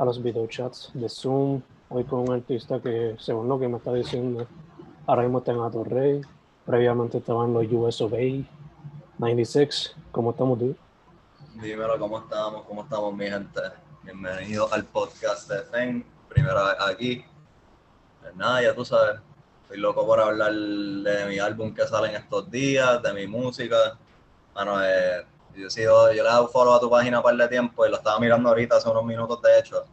a los videochats de Zoom. Hoy con un artista que, según lo que me está diciendo, ahora mismo está en Atorrey. Previamente estaba en los US of A. 96. ¿Cómo estamos, tú? Dímelo, ¿cómo estamos? ¿Cómo estamos, mi gente? Bienvenido al podcast de FEN. Primera vez aquí. Pues nada, ya tú sabes. Estoy loco por hablar de mi álbum que sale en estos días, de mi música. Bueno, eh, yo, sigo, yo le he dado follow a tu página un par de tiempo y lo estaba mirando ahorita hace unos minutos, de hecho.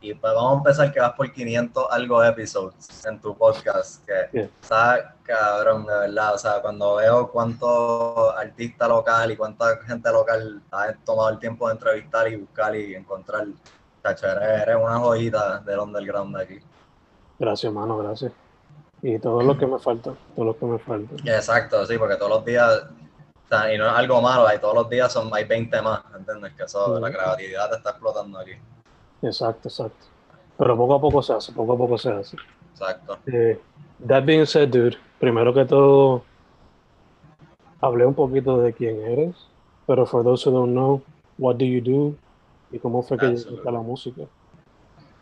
Y pues vamos a empezar que vas por 500 algo episodios en tu podcast, que está cabrón, de verdad. O sea, cuando veo cuánto artista local y cuánta gente local ha tomado el tiempo de entrevistar y buscar y encontrar, cacho, eres, una joyita del underground de aquí. Gracias, mano, gracias. Y todo lo que me falta, todo lo que me falta. Exacto, sí, porque todos los días sea, y no es algo malo, hay todos los días son, hay 20 más, ¿entiendes? Que eso, la creatividad está explotando aquí. Exacto, exacto. Pero poco a poco se hace, poco a poco se hace. Exacto. Eh, that being said, dude, primero que todo, hablé un poquito de quién eres, pero for those who don't know, what do you do y cómo fue que llegaste a la música.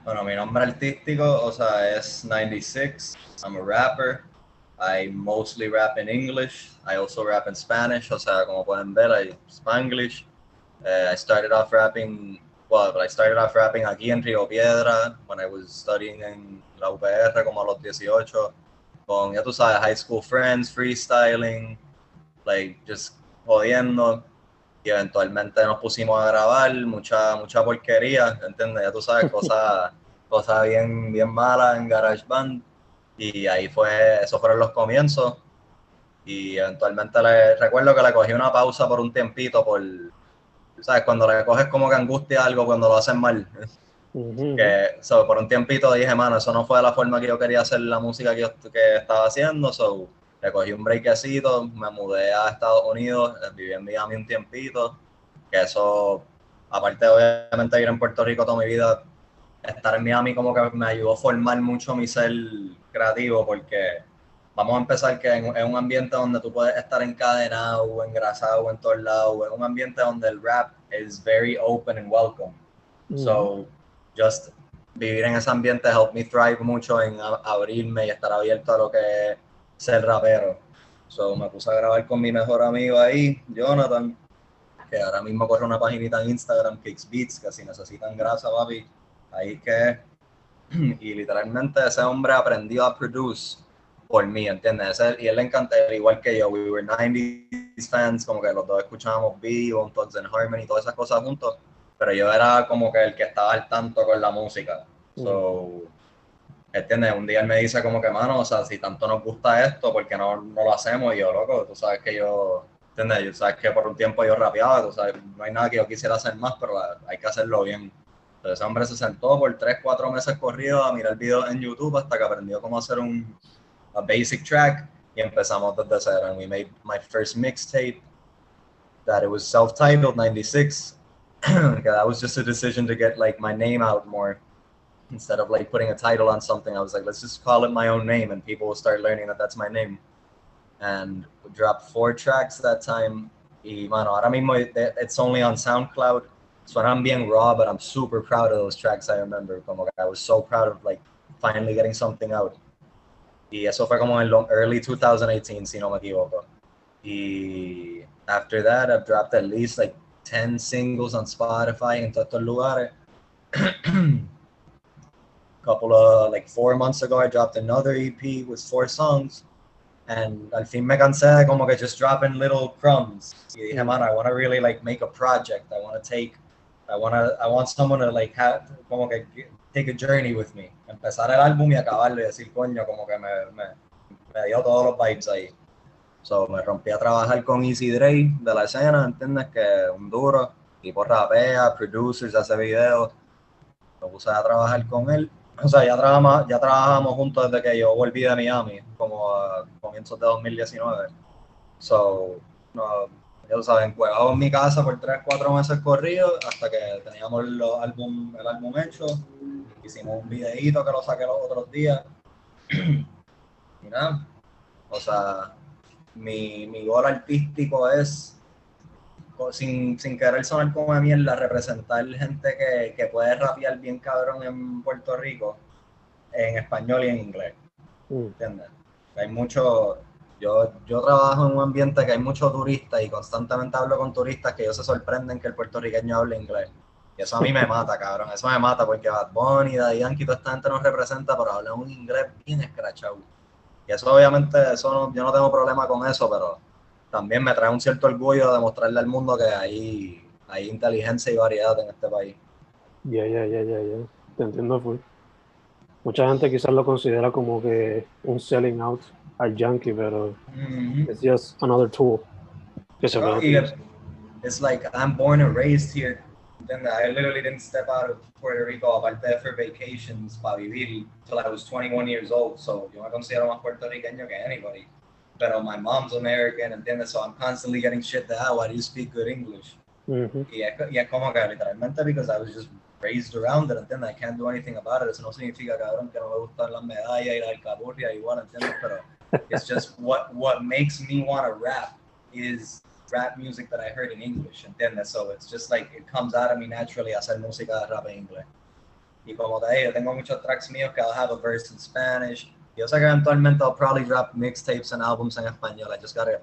Bueno, mi nombre artístico, o sea, es 96. I'm a rapper. I mostly rap in English. I also rap in Spanish. O sea, como pueden ver, I Spanglish. Uh, I started off rapping, well, but I started off rapping aquí en Río Piedra when I was studying en la UPR como a los 18. Con, ya tú sabes, high school friends, freestyling, like, just jodiendo. Y eventualmente nos pusimos a grabar mucha, mucha porquería, ¿entiendes? Ya tú sabes, cosas cosa bien, bien malas en GarageBand y ahí fue, esos fueron los comienzos. Y eventualmente le recuerdo que le cogí una pausa por un tiempito por, ¿sabes? Cuando le coges como que angustia algo cuando lo hacen mal. Que por un tiempito dije, mano, eso no fue la forma que yo quería hacer la música que, yo, que estaba haciendo. So, le cogí un breakcito, me mudé a Estados Unidos, eh, viví en Miami un tiempito. Que eso, aparte obviamente de ir en Puerto Rico toda mi vida, estar en Miami como que me ayudó a formar mucho mi ser creativo porque vamos a empezar que en, un ambiente donde tú puedes estar encadenado engrasado en todos lados, en un ambiente donde el rap is very open and welcome. So, just vivir en ese ambiente helped me thrive mucho en abrirme y estar abierto a lo que es ser rapero. So, me puse a grabar con mi mejor amigo ahí, Jonathan, que ahora mismo corre una paginita en Instagram, Kicks Beats, que si necesitan grasa, papi, ahí que y literalmente ese hombre aprendió a produce por mí, ¿entiendes? y él le encanta, igual que yo, we were 90s fans, como que los dos escuchábamos Vivo, Thoughts and Harmony, todas esas cosas juntos, pero yo era como que el que estaba al tanto con la música. So, ¿entiendes? Un día él me dice como que, mano, o sea, si tanto nos gusta esto, ¿por qué no, no lo hacemos? Y yo, loco, tú sabes que yo, ¿entiendes? Yo sabes que por un tiempo yo rapeaba, tú sabes, no hay nada que yo quisiera hacer más, pero hay que hacerlo bien. Ese hombre se sentó por 3, 4 meses corrido a mirar videos en YouTube hasta que aprendió cómo hacer un a basic track y empezamos desde cero. And we made my first mixtape that it was self-titled 96. that was just a decision to get like my name out more. instead of like putting a title on something, I was like, let's just call it my own name, and people will start learning that that's my name. And we dropped four tracks that time. Y mano, ahora mismo eh, it's only on SoundCloud. Suenan being raw, but I'm super proud of those tracks. I remember, como I was so proud of like finally getting something out. Y eso fue como en early 2018, si no me equivoco. Y after that, I've dropped at least like 10 singles on Spotify en todos estos lugares. couple of like four months ago, I dropped another EP with four songs. And al fin me cansé como que just dropping little crumbs. Y dije, man, I want to really like make a project. I want to take, I want to, I want someone to like have, como que take a journey with me. Empezar el álbum y acabarlo y decir, coño, como que me, me, me dio todos los vibes ahí. So, me rompí a trabajar con Easy Dre de la escena, ¿entiendes? Que un duro, tipo rapea, producers, hace videos. Me puse a trabajar con él o sea, ya trabajamos, ya trabajamos juntos desde que yo volví de Miami, como a comienzos de 2019. So, no, ya saben, jugábamos en mi casa por 3, 4 meses corridos hasta que teníamos los álbum, el álbum hecho. Hicimos un videíto que lo saqué los otros días. y nada, o sea, mi, mi gol artístico es sin, sin querer sonar como de mierda, representar gente que, que puede rapear bien cabrón en Puerto Rico en español y en inglés. Mm. ¿Entiendes? Hay mucho, yo, yo trabajo en un ambiente que hay muchos turistas y constantemente hablo con turistas que ellos se sorprenden que el puertorriqueño hable inglés. Y eso a mí me mata, cabrón. Eso me mata porque Bad Bunny, Daddy Yankee, toda esta gente nos representa, pero habla un inglés bien escrachado. Y eso obviamente, eso yo no tengo problema con eso, pero también me trae un cierto orgullo de mostrarle al mundo que hay, hay inteligencia y variedad en este país. Ya, ya, ya, ya, ya. Te entiendo full. Mucha gente quizás lo considera como que un selling out al yankee, pero es just another tool que se It's like I'm born and raised here. Then I literally didn't step out of Puerto Rico aparte for vacations para vivir till I was 21 years old. So yo me considero más puertorriqueño que anybody. pero my mom's American, ¿entiendes? So I'm constantly getting shit that, why do you speak good English? Mm-hmm. Y, es, y es como que literalmente because I was just raised around it, ¿entiendes? I can't do anything about it. Eso no significa, cabrón, que no me gustan las medallas y la alcapurria igual, ¿entiendes? Pero it's just what, what makes me want to rap is rap music that I heard in English, ¿entiendes? So it's just like it comes out of me naturally hacer música de rap en inglés. Y como te digo, tengo muchos tracks míos que I'll have a verse in Spanish, Yo sé que eventualmente I'll probably drop mixtapes and albums en español. I just gotta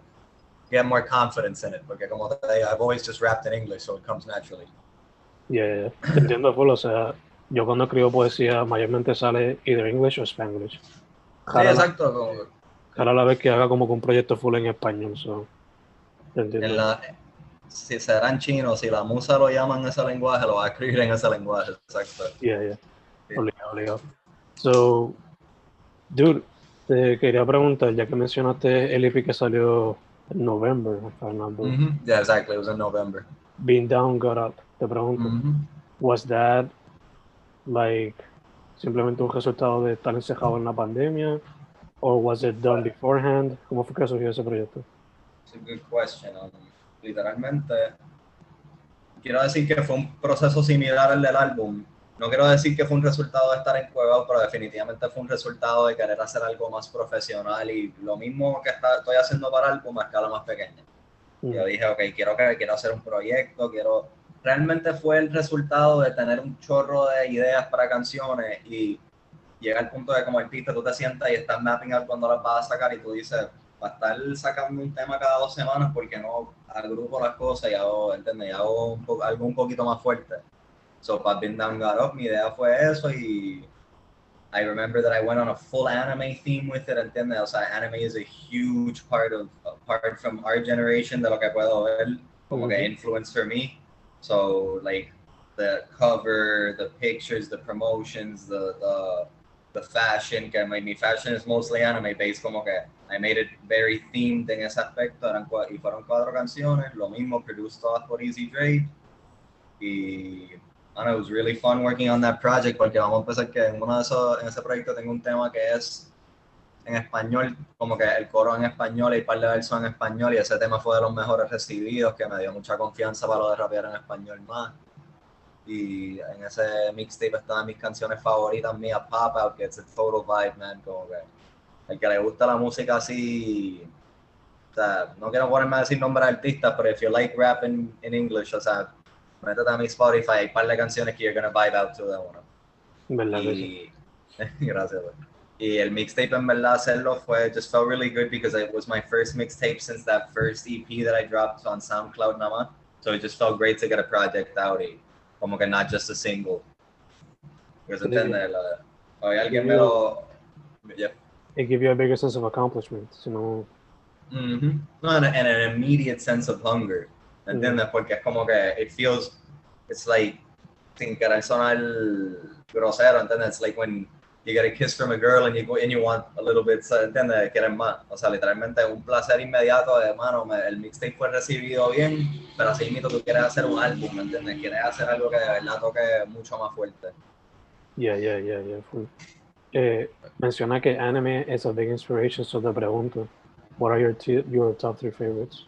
get more confidence in it, porque como te digo, I've always just rapped in English, so it comes naturally. Yeah, yeah. entiendo full, o sea, yo cuando escribo poesía mayormente sale either English o Spanglish. Sí, exacto. Como... Cada la vez que haga como que un proyecto full en español, so. En la, si serán chinos, si la musa lo llaman en ese lenguaje, lo va a escribir en ese lenguaje, exacto. Yeah, yeah. Sí. Obligado, obligado. So, Dude, te quería preguntar, ya que mencionaste el EP que salió en November, Fernando. Mm -hmm. Yeah, exactly, it was in November. Being Down, Got Up, te pregunto, mm -hmm. ¿was that like simplemente un resultado de estar encejado en la pandemia? ¿O was it done beforehand? ¿Cómo fue que surgió ese proyecto? It's a good question. Um, literalmente, quiero decir que fue un proceso similar al del álbum, no quiero decir que fue un resultado de estar en Cueva, pero definitivamente fue un resultado de querer hacer algo más profesional y lo mismo que estoy haciendo para álbum a escala más pequeña. Mm. Yo dije, ok, quiero, que, quiero hacer un proyecto, quiero... Realmente fue el resultado de tener un chorro de ideas para canciones y llega al punto de como artista tú te sientas y estás mapping out cuando las vas a sacar y tú dices, para estar sacando un tema cada dos semanas, porque no agrupo las cosas y hago, ¿entiendes? Y hago algo un poquito más fuerte. So Pop Been Down Got Up, mi idea fue eso y I remember that I went on a full anime theme with it, ¿entiendes? O sea, anime is a huge part of, apart from our generation, de lo que puedo ver, como que influence for me. So, like, the cover, the pictures, the promotions, the, the, the fashion, que my, mi fashion is mostly anime based, como que I made it very themed en ese aspecto, eran, y fueron cuatro canciones, lo mismo, produced por Easy Dre, y and it was really fun working on that project porque vamos a empezar que en uno de esos, en ese proyecto tengo un tema que es en español, como que el coro en español y par de versos en español y ese tema fue de los mejores recibidos que me dio mucha confianza para lo de rapear en español más. Y en ese mixtape estaban mis canciones favoritas mías, Pop Out, que es el total vibe, man. Como que el que le gusta la música así, o sea, no quiero ponerme a decir nombres de artistas, pero if you like rap in, in English, o sea, métete a mi Spotify, hay un par de canciones que you're gonna vibe out to de una. ¿Verdad? Y, gracias. Y el mixtape en verdad hacerlo fue just felt really good because it was my first mixtape since that first EP that I dropped on SoundCloud nada más. So it just felt great to get a project out y como que not just a single. Because entiende, la, oye, alguien me. Yeah. It give you a bigger sense of accomplishment. You know, Mm-hmm. No, and, and an immediate sense of hunger. ¿Entiendes? Porque es como que it feels, it's like, sin querer sonar grosero, ¿entiendes? It's like when you get a kiss from a girl and you go and you want a little bit, ¿entiendes? Quieres más. O sea, literalmente un placer inmediato de, mano, me- el mixtape fue recibido bien, pero así mismo tú quieres hacer un álbum, ¿me entiendes? Quieres hacer algo que de verdad toque mucho más fuerte. yeah, yeah, yeah, yeah. full. Eh, menciona que anime is a big inspiration, so te pregunto, what are your your top three favorites?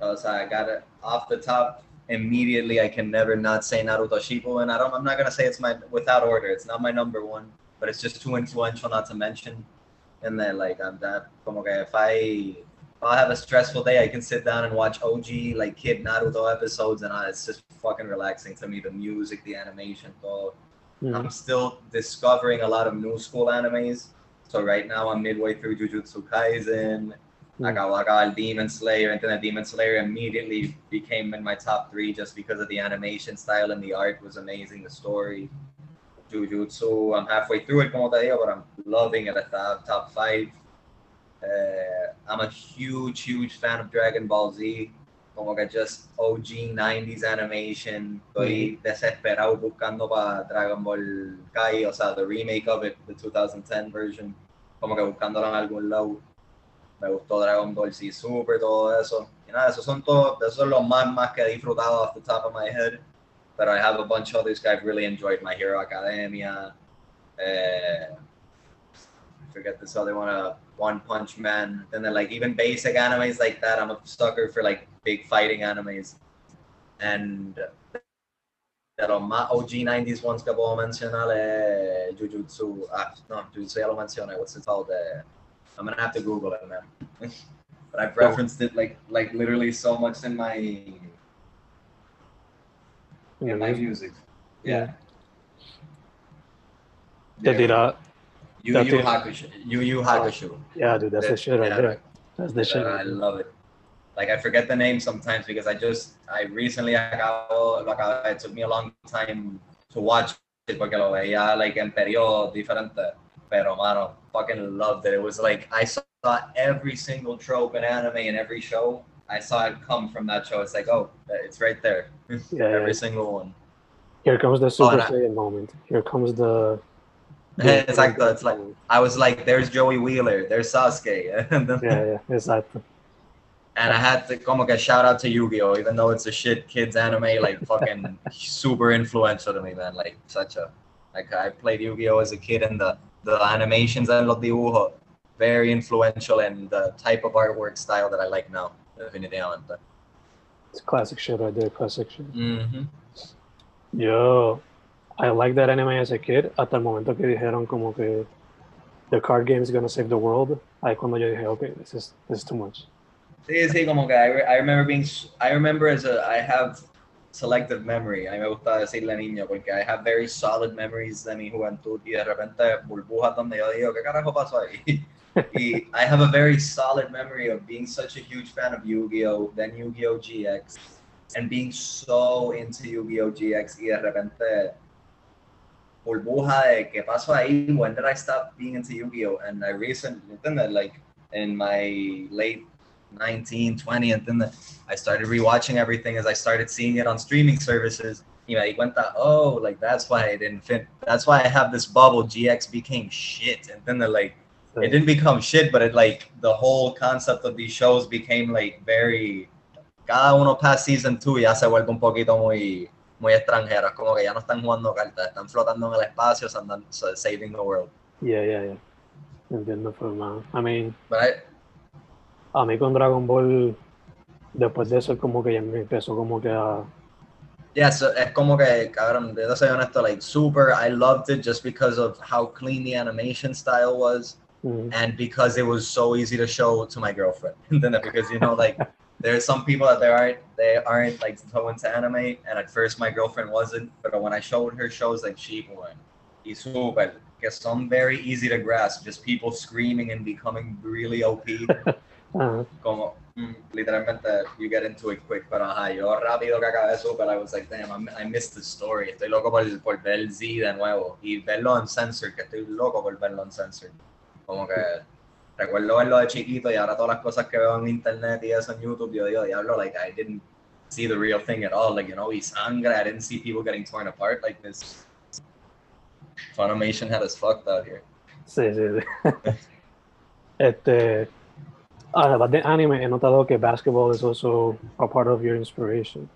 Uh, so I got it off the top immediately. I can never not say Naruto Shippuden. And I don't. I'm not gonna say it's my without order. It's not my number one, but it's just too influential not to mention. And then like I'm that. Como que if I if I have a stressful day, I can sit down and watch OG like kid Naruto episodes, and uh, it's just fucking relaxing to me. The music, the animation, todo. Mhm. I'm still discovering a lot of new school animes. So right now I'm midway through Jujutsu Kaisen. I Mm. got I got Demon Slayer, and then Demon Slayer immediately became in my top three just because of the animation style and the art was amazing. The story, Jujutsu, I'm halfway through it, como te digo, but I'm loving it at the top five. Uh, I'm a huge, huge fan of Dragon Ball Z. Como que just OG 90s animation. Estoy desesperado buscando para Dragon Ball Kai, o sea, the remake of it, the 2010 version. Como que buscándolo en algún lado me gustó Dragon Ball Z Super, todo eso. Y nada, esos son todos, esos son los más, más que he disfrutado off the top of my head. But I have a bunch of others I've really enjoyed. My Hero Academia, uh, I forget this other one, uh, One Punch Man. And then like even basic animes like that, I'm a sucker for like big fighting animes. And los más OG 90s ones que puedo mencionar es Jujutsu. Ah, no, Jujutsu ya lo mencioné. What's it called? Uh, I'm gonna have to Google it, man. but I've referenced it like like literally so much in my In the my music. music. Yeah. Te tira, Yu Yu Hakusho. Yu Yu Hakusho. yeah, dude, that's the shit right Yeah, there. That's the shit. Uh, I love it. Like I forget the name sometimes because I just I recently acabo, like I, it took me a long time to watch it porque lo veía like en periodos diferentes. Pero mano, fucking loved it. It was like I saw every single trope in anime and every show. I saw it come from that show. It's like, oh, it's right there. Yeah, every yeah. single one. Here comes the Super no. Saiyan moment. Here comes the. It's like it's like I was like, there's Joey Wheeler, there's Sasuke, Yeah, yeah, exactly. And I had to como que shout out to Yu-Gi-Oh! Even though it's a shit kids anime, like fucking super influential to me, man. Like such a like I played Yu-Gi-Oh! as a kid and the the animations and los dibujos very influential in the type of artwork style that I like now. Definitivamente. It's classic shit right there. Classic shit. Mm-hmm. Yo, I like that anime as a kid. Hasta el momento que dijeron como que the card game is gonna save the world. Ahí cuando yo dije, okay, this is this is too much. Sí, sí, como que I, re- I remember being, s- I remember as a, I have selective memory. A mí me gusta decirle niño porque I have very solid memories de mi juventud y de repente burbujas donde yo digo, ¿qué carajo pasó ahí? y I have a very solid memory of being such a huge fan of Yu-Gi-Oh! Then Yu-Gi-Oh! GX and being so into Yu-Gi-Oh! GX y de repente burbuja de qué pasó ahí? When did I stop being into Yu-Gi-Oh! And I recently. Like in my late 19, 20, and then I started rewatching everything as I started seeing it on streaming services. You know, me went that oh, like that's why I didn't fit. That's why I have this bubble. GX became shit, and then the like it didn't become shit, but it like the whole concept of these shows became like very. Cada uno past season two ya se vuelve un poquito muy muy extranjeros, como que ya no están jugando cartas, están flotando en el espacio, andan saving the world. Yeah, yeah, yeah. Entiendo. I mean, But I, a mí con Dragon Ball, después de eso, como que ya me empezó como que a, Yeah, so es como que, cabrón, de soy honesto, like super, I loved it just because of how clean the animation style was Mhm. and because it was so easy to show to my girlfriend. then because you know, like there's some people that they aren't they aren't like so into anime, and at first my girlfriend wasn't, but when I showed her shows like One, y super, que son very easy to grasp, just people screaming and becoming really OP. Ajá. como mm, literalmente you get into it quick, pero ajá, yo rápido que acabé Super, I was like, damn, I, missed the story. Estoy loco por, por ver Z de nuevo y verlo en Censored, que estoy loco por verlo en Censored. Como que recuerdo verlo de chiquito y ahora todas las cosas que veo en internet y eso en YouTube, yo digo, diablo, like I didn't see the real thing at all. Like, you know, y sangre, I didn't see people getting torn apart like this. Funimation had us fucked out here. Sí, sí, sí. este, Ah, además the anime, he notado que basketball is also a part of your inspiration.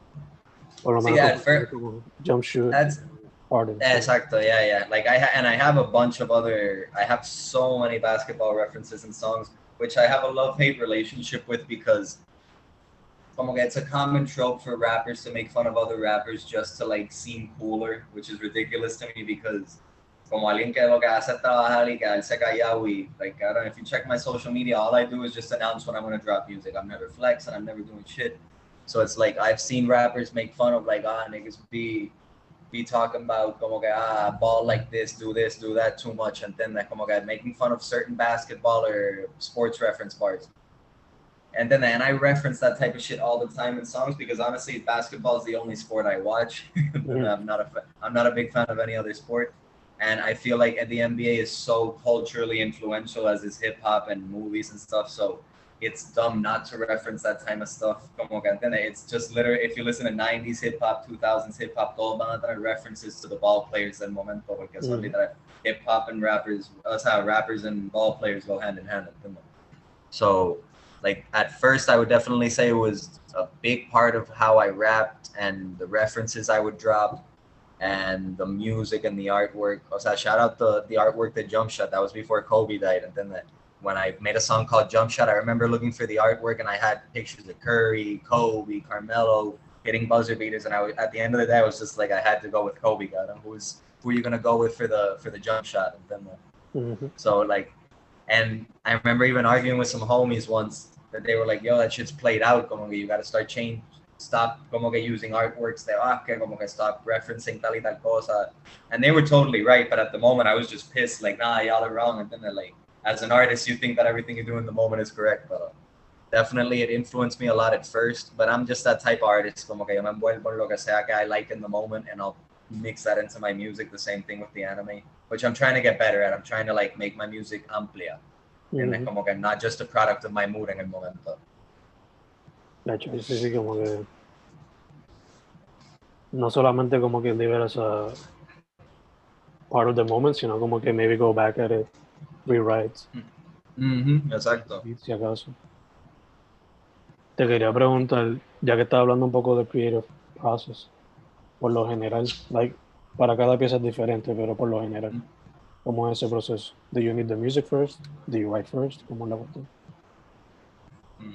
Por lo Sí, menos at fir- como jump shoot, That's Harden. Exacto, yeah, yeah. Like I ha- and I have a bunch of other. I have so many basketball references and songs, which I have a love-hate relationship with because, como it's a common trope for rappers to make fun of other rappers just to like seem cooler, which is ridiculous to me because, como alguien que lo que hace es trabajar y quedarse callado y like I don't. If you check my social media, all I do is just announce when I'm gonna drop music. I'm never flexing. I'm never doing shit. So it's like I've seen rappers make fun of like ah niggas be be talking about como que ah ball like this, do this, do that too much, and then like como que making fun of certain basketball or sports reference bars. And then and I reference that type of shit all the time in songs because honestly, basketball is the only sport I watch. I'm not a I'm not a big fan of any other sport, and I feel like the NBA is so culturally influential as is hip hop and movies and stuff. So it's dumb not to reference that type of stuff. Como que it's just literally if you listen to 90s hip hop, 2000s hip hop, todos van a tener references to the ball players del momento porque Mm. literal hip hop and rappers, that's how rappers and ball players go hand in hand. So, like at first, I would definitely say it was a big part of how I rapped and the references I would drop and the music and the artwork. O sea, shout out the the artwork that Jump Shot. That was before Kobe died, and then that when I made a song called Jump Shot, I remember looking for the artwork and I had pictures of Curry, Kobe, Carmelo hitting buzzer beaters, and I was, at the end of the day, I was just like, I had to go with Kobe. God, who's who are you gonna go with for the for the jump shot? And then the, Mhm. so like, and I remember even arguing with some homies once that they were like, "Yo, that shit's played out. Que you got to start change, stop como que using artworks de que como que stop referencing tal y tal cosa." And they were totally right, but at the moment I was just pissed, like, "Nah, y'all are wrong." And then they're like, "As an artist, you think that everything you do in the moment is correct, but." Uh, Definitely, it influenced me a lot at first, but I'm just that type of artist. Como que yo me envuelvo en lo que sea que I like in the moment, and I'll mix that into my music. The same thing with the anime, which I'm trying to get better at. I'm trying to like make my music amplia. And Mhm. como que not just a product of my mood en el momento. De hecho, sí, sí, como que no solamente como que leave it as a part of the moment, sino como que maybe go back at it, rewrite, Exacto. si acaso. Te quería preguntar, ya que estás hablando un poco de creative process, por lo general, like, para cada pieza es diferente, pero por lo general, Mm. ¿cómo es ese proceso? Do you need the music first? Do you write first? ¿Cómo es la cuestión?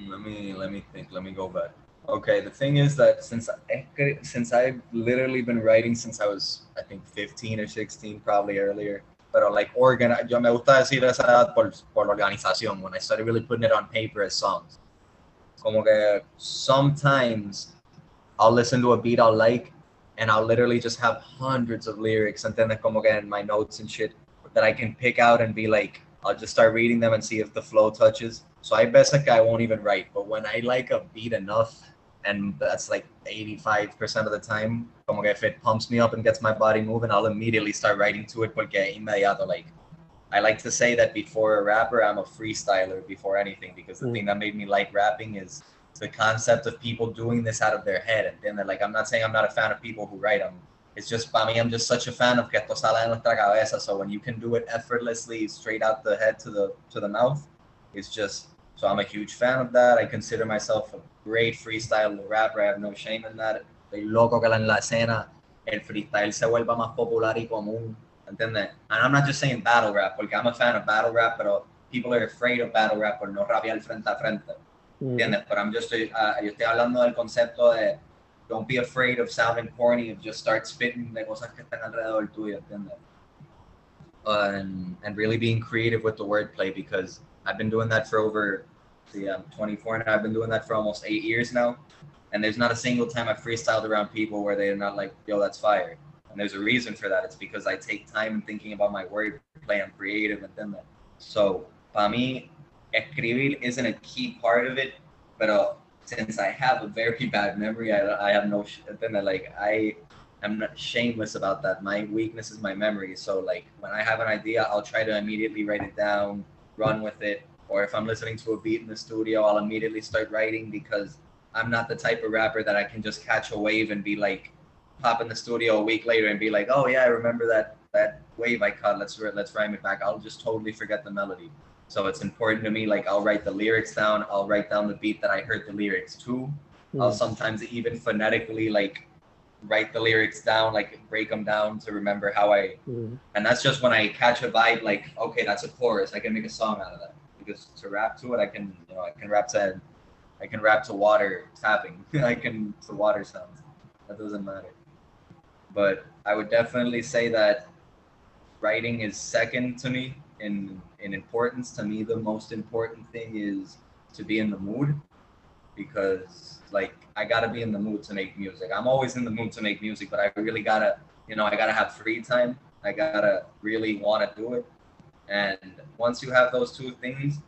Let me let me think. Let me go back. Okay, the thing is that since I, since I've literally been writing since I was I think 15 or 16, probably earlier. But like organ, yo me gusta decir esa edad por, por organización. When I started really putting it on paper as songs. Como que sometimes I'll listen to a beat I'll like, and I'll literally just have hundreds of lyrics, and then como que in my notes and shit that I can pick out and be like, I'll just start reading them and see if the flow touches. So I like I won't even write, but when I like a beat enough, and that's like 85% of the time, como que if it pumps me up and gets my body moving, I'll immediately start writing to it porque inmediato, like, I like to say that before a rapper, I'm a freestyler before anything because the Mm. thing that made me like rapping is the concept of people doing this out of their head. And then they're like, I'm not saying I'm not a fan of people who write them. It's just, para mí, I'm just such a fan of que esto sale de nuestra cabeza. So when you can do it effortlessly, straight out the head to the to the mouth, it's just, so I'm a huge fan of that. I consider myself a great freestyle rapper. I have no shame in that. Estoy loco que en la escena el freestyle se vuelva más popular y común. ¿Entiendes? And I'm not just saying battle rap, porque I'm a fan of battle rap, pero people are afraid of battle rap por no rapear frente a frente. Mm, ¿entiendes? Pero I'm just, uh, yo estoy hablando del concepto de don't be afraid of sounding corny. Of just start spitting de cosas que están alrededor tuyo, ¿entiendes? Uh, and and really being creative with the wordplay because I've been doing that for over. See, I'm 24 and I've been doing that for almost eight years now. And there's not a single time I've freestyled around people where they're not like, "Yo, that's fire." And there's a reason for that. It's because I take time in thinking about my wordplay. I'm creative and then that. So, para me, escribir isn't a key part of it, but uh, since I have a very bad memory, I, I have no then I, like I am not shameless about that. My weakness is my memory. So like when I have an idea, I'll try to immediately write it down, run with it. Or if I'm listening to a beat in the studio, I'll immediately start writing because I'm not the type of rapper that I can just catch a wave and be like, pop in the studio a week later and be like, oh yeah, I remember that that wave I caught. Let's let's rhyme it back. I'll just totally forget the melody. So it's important to me. Like I'll write the lyrics down. I'll write down the beat that I heard the lyrics to. I'll Mm. sometimes even phonetically like write the lyrics down, like break them down to remember how I. Mm. And that's just when I catch a vibe. Like okay, that's a chorus. I can make a song out of that. Because to rap to it, I can you know I can rap to, I can rap to water tapping. I can to water sounds. That doesn't matter. But I would definitely say that writing is second to me in in importance. To me, the most important thing is to be in the mood because like I gotta be in the mood to make music. I'm always in the mood to make music, but I really gotta, you know, I gotta have free time. I gotta really want to do it. And once you have those two things,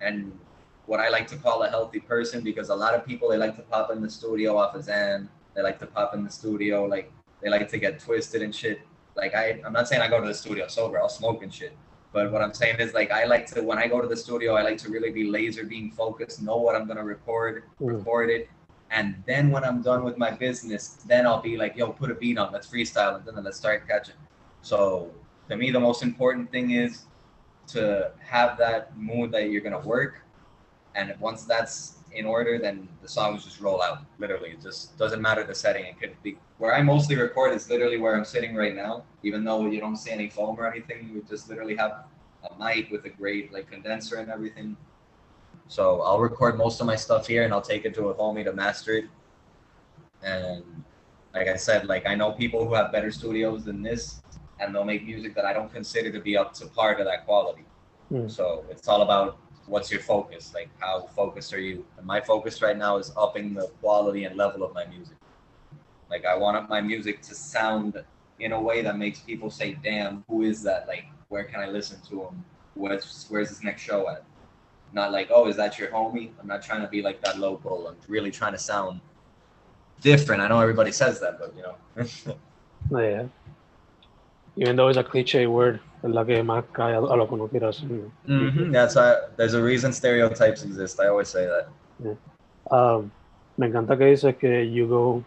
and what I like to call a healthy person, because a lot of people they like to pop in the studio off of Zan. They like to pop in the studio, like they like to get twisted and shit. Like I, I'm not saying I go to the studio sober. I'll smoke and shit. But what I'm saying is like I like to when I go to the studio, I like to really be laser being focused, know what I'm gonna record, Mm. record it, and then when I'm done with my business, then I'll be like, yo, put a beat on, let's freestyle, and then let's start catching. So to me, the most important thing is to have that mood that you're gonna work, and once that's in order, then the songs just roll out. Literally, it just doesn't matter the setting. It could be where I mostly record is literally where I'm sitting right now. Even though you don't see any foam or anything, we just literally have a mic with a great like condenser and everything. So I'll record most of my stuff here, and I'll take it to a homie to master it. And like I said, like I know people who have better studios than this, and they'll make music that I don't consider to be up to par to that quality. Mm. So it's all about what's your focus, like how focused are you? And my focus right now is upping the quality and level of my music. Like I want my music to sound in a way that makes people say, "Damn, who is that? Like, where can I listen to him? Where's where's his next show at?" Not like, "Oh, is that your homie?" I'm not trying to be like that local. I'm really trying to sound different. I know everybody says that, but you know. Yeah. Even though it's a cliche word, es la que más cae a a lo que uno quiere hacer. Mhm, That's why there's a reason stereotypes exist. I always say that. Yeah. Um, me encanta que dices que you go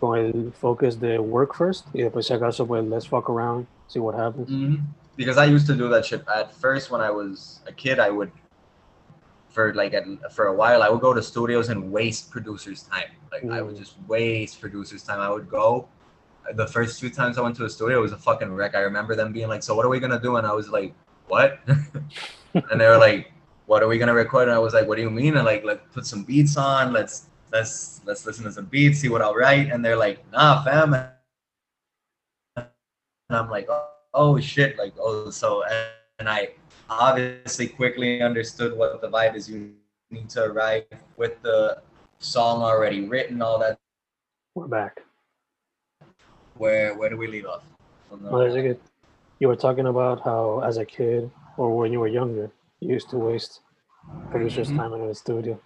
con el focus de work first y después si acaso pues let's fuck around, see what happens. Mm-hmm. Because I used to do that shit at first when I was a kid. I would, for like at, for a while, I would go to studios and waste producers' time. Like I would Mm. just waste producers' time. I would go. The first two times I went to a studio, it was a fucking wreck. I remember them being like, "So what are we gonna do?" And I was like, "What?" and they were like, "What are we gonna record?" And I was like, "What do you mean?" And like, let's put some beats on. Let's let's let's listen to some beats, see what I'll write. And they're like, "Nah, fam." And I'm like, "Oh, oh shit!" Like, oh, so and I obviously quickly understood what the vibe is. You need to arrive with the song already written, all that. We're back. Where where do we leave off? Well, there's a good- you were talking about how as a kid or when you were younger, you used to waste producers' Mhm. time in the studio.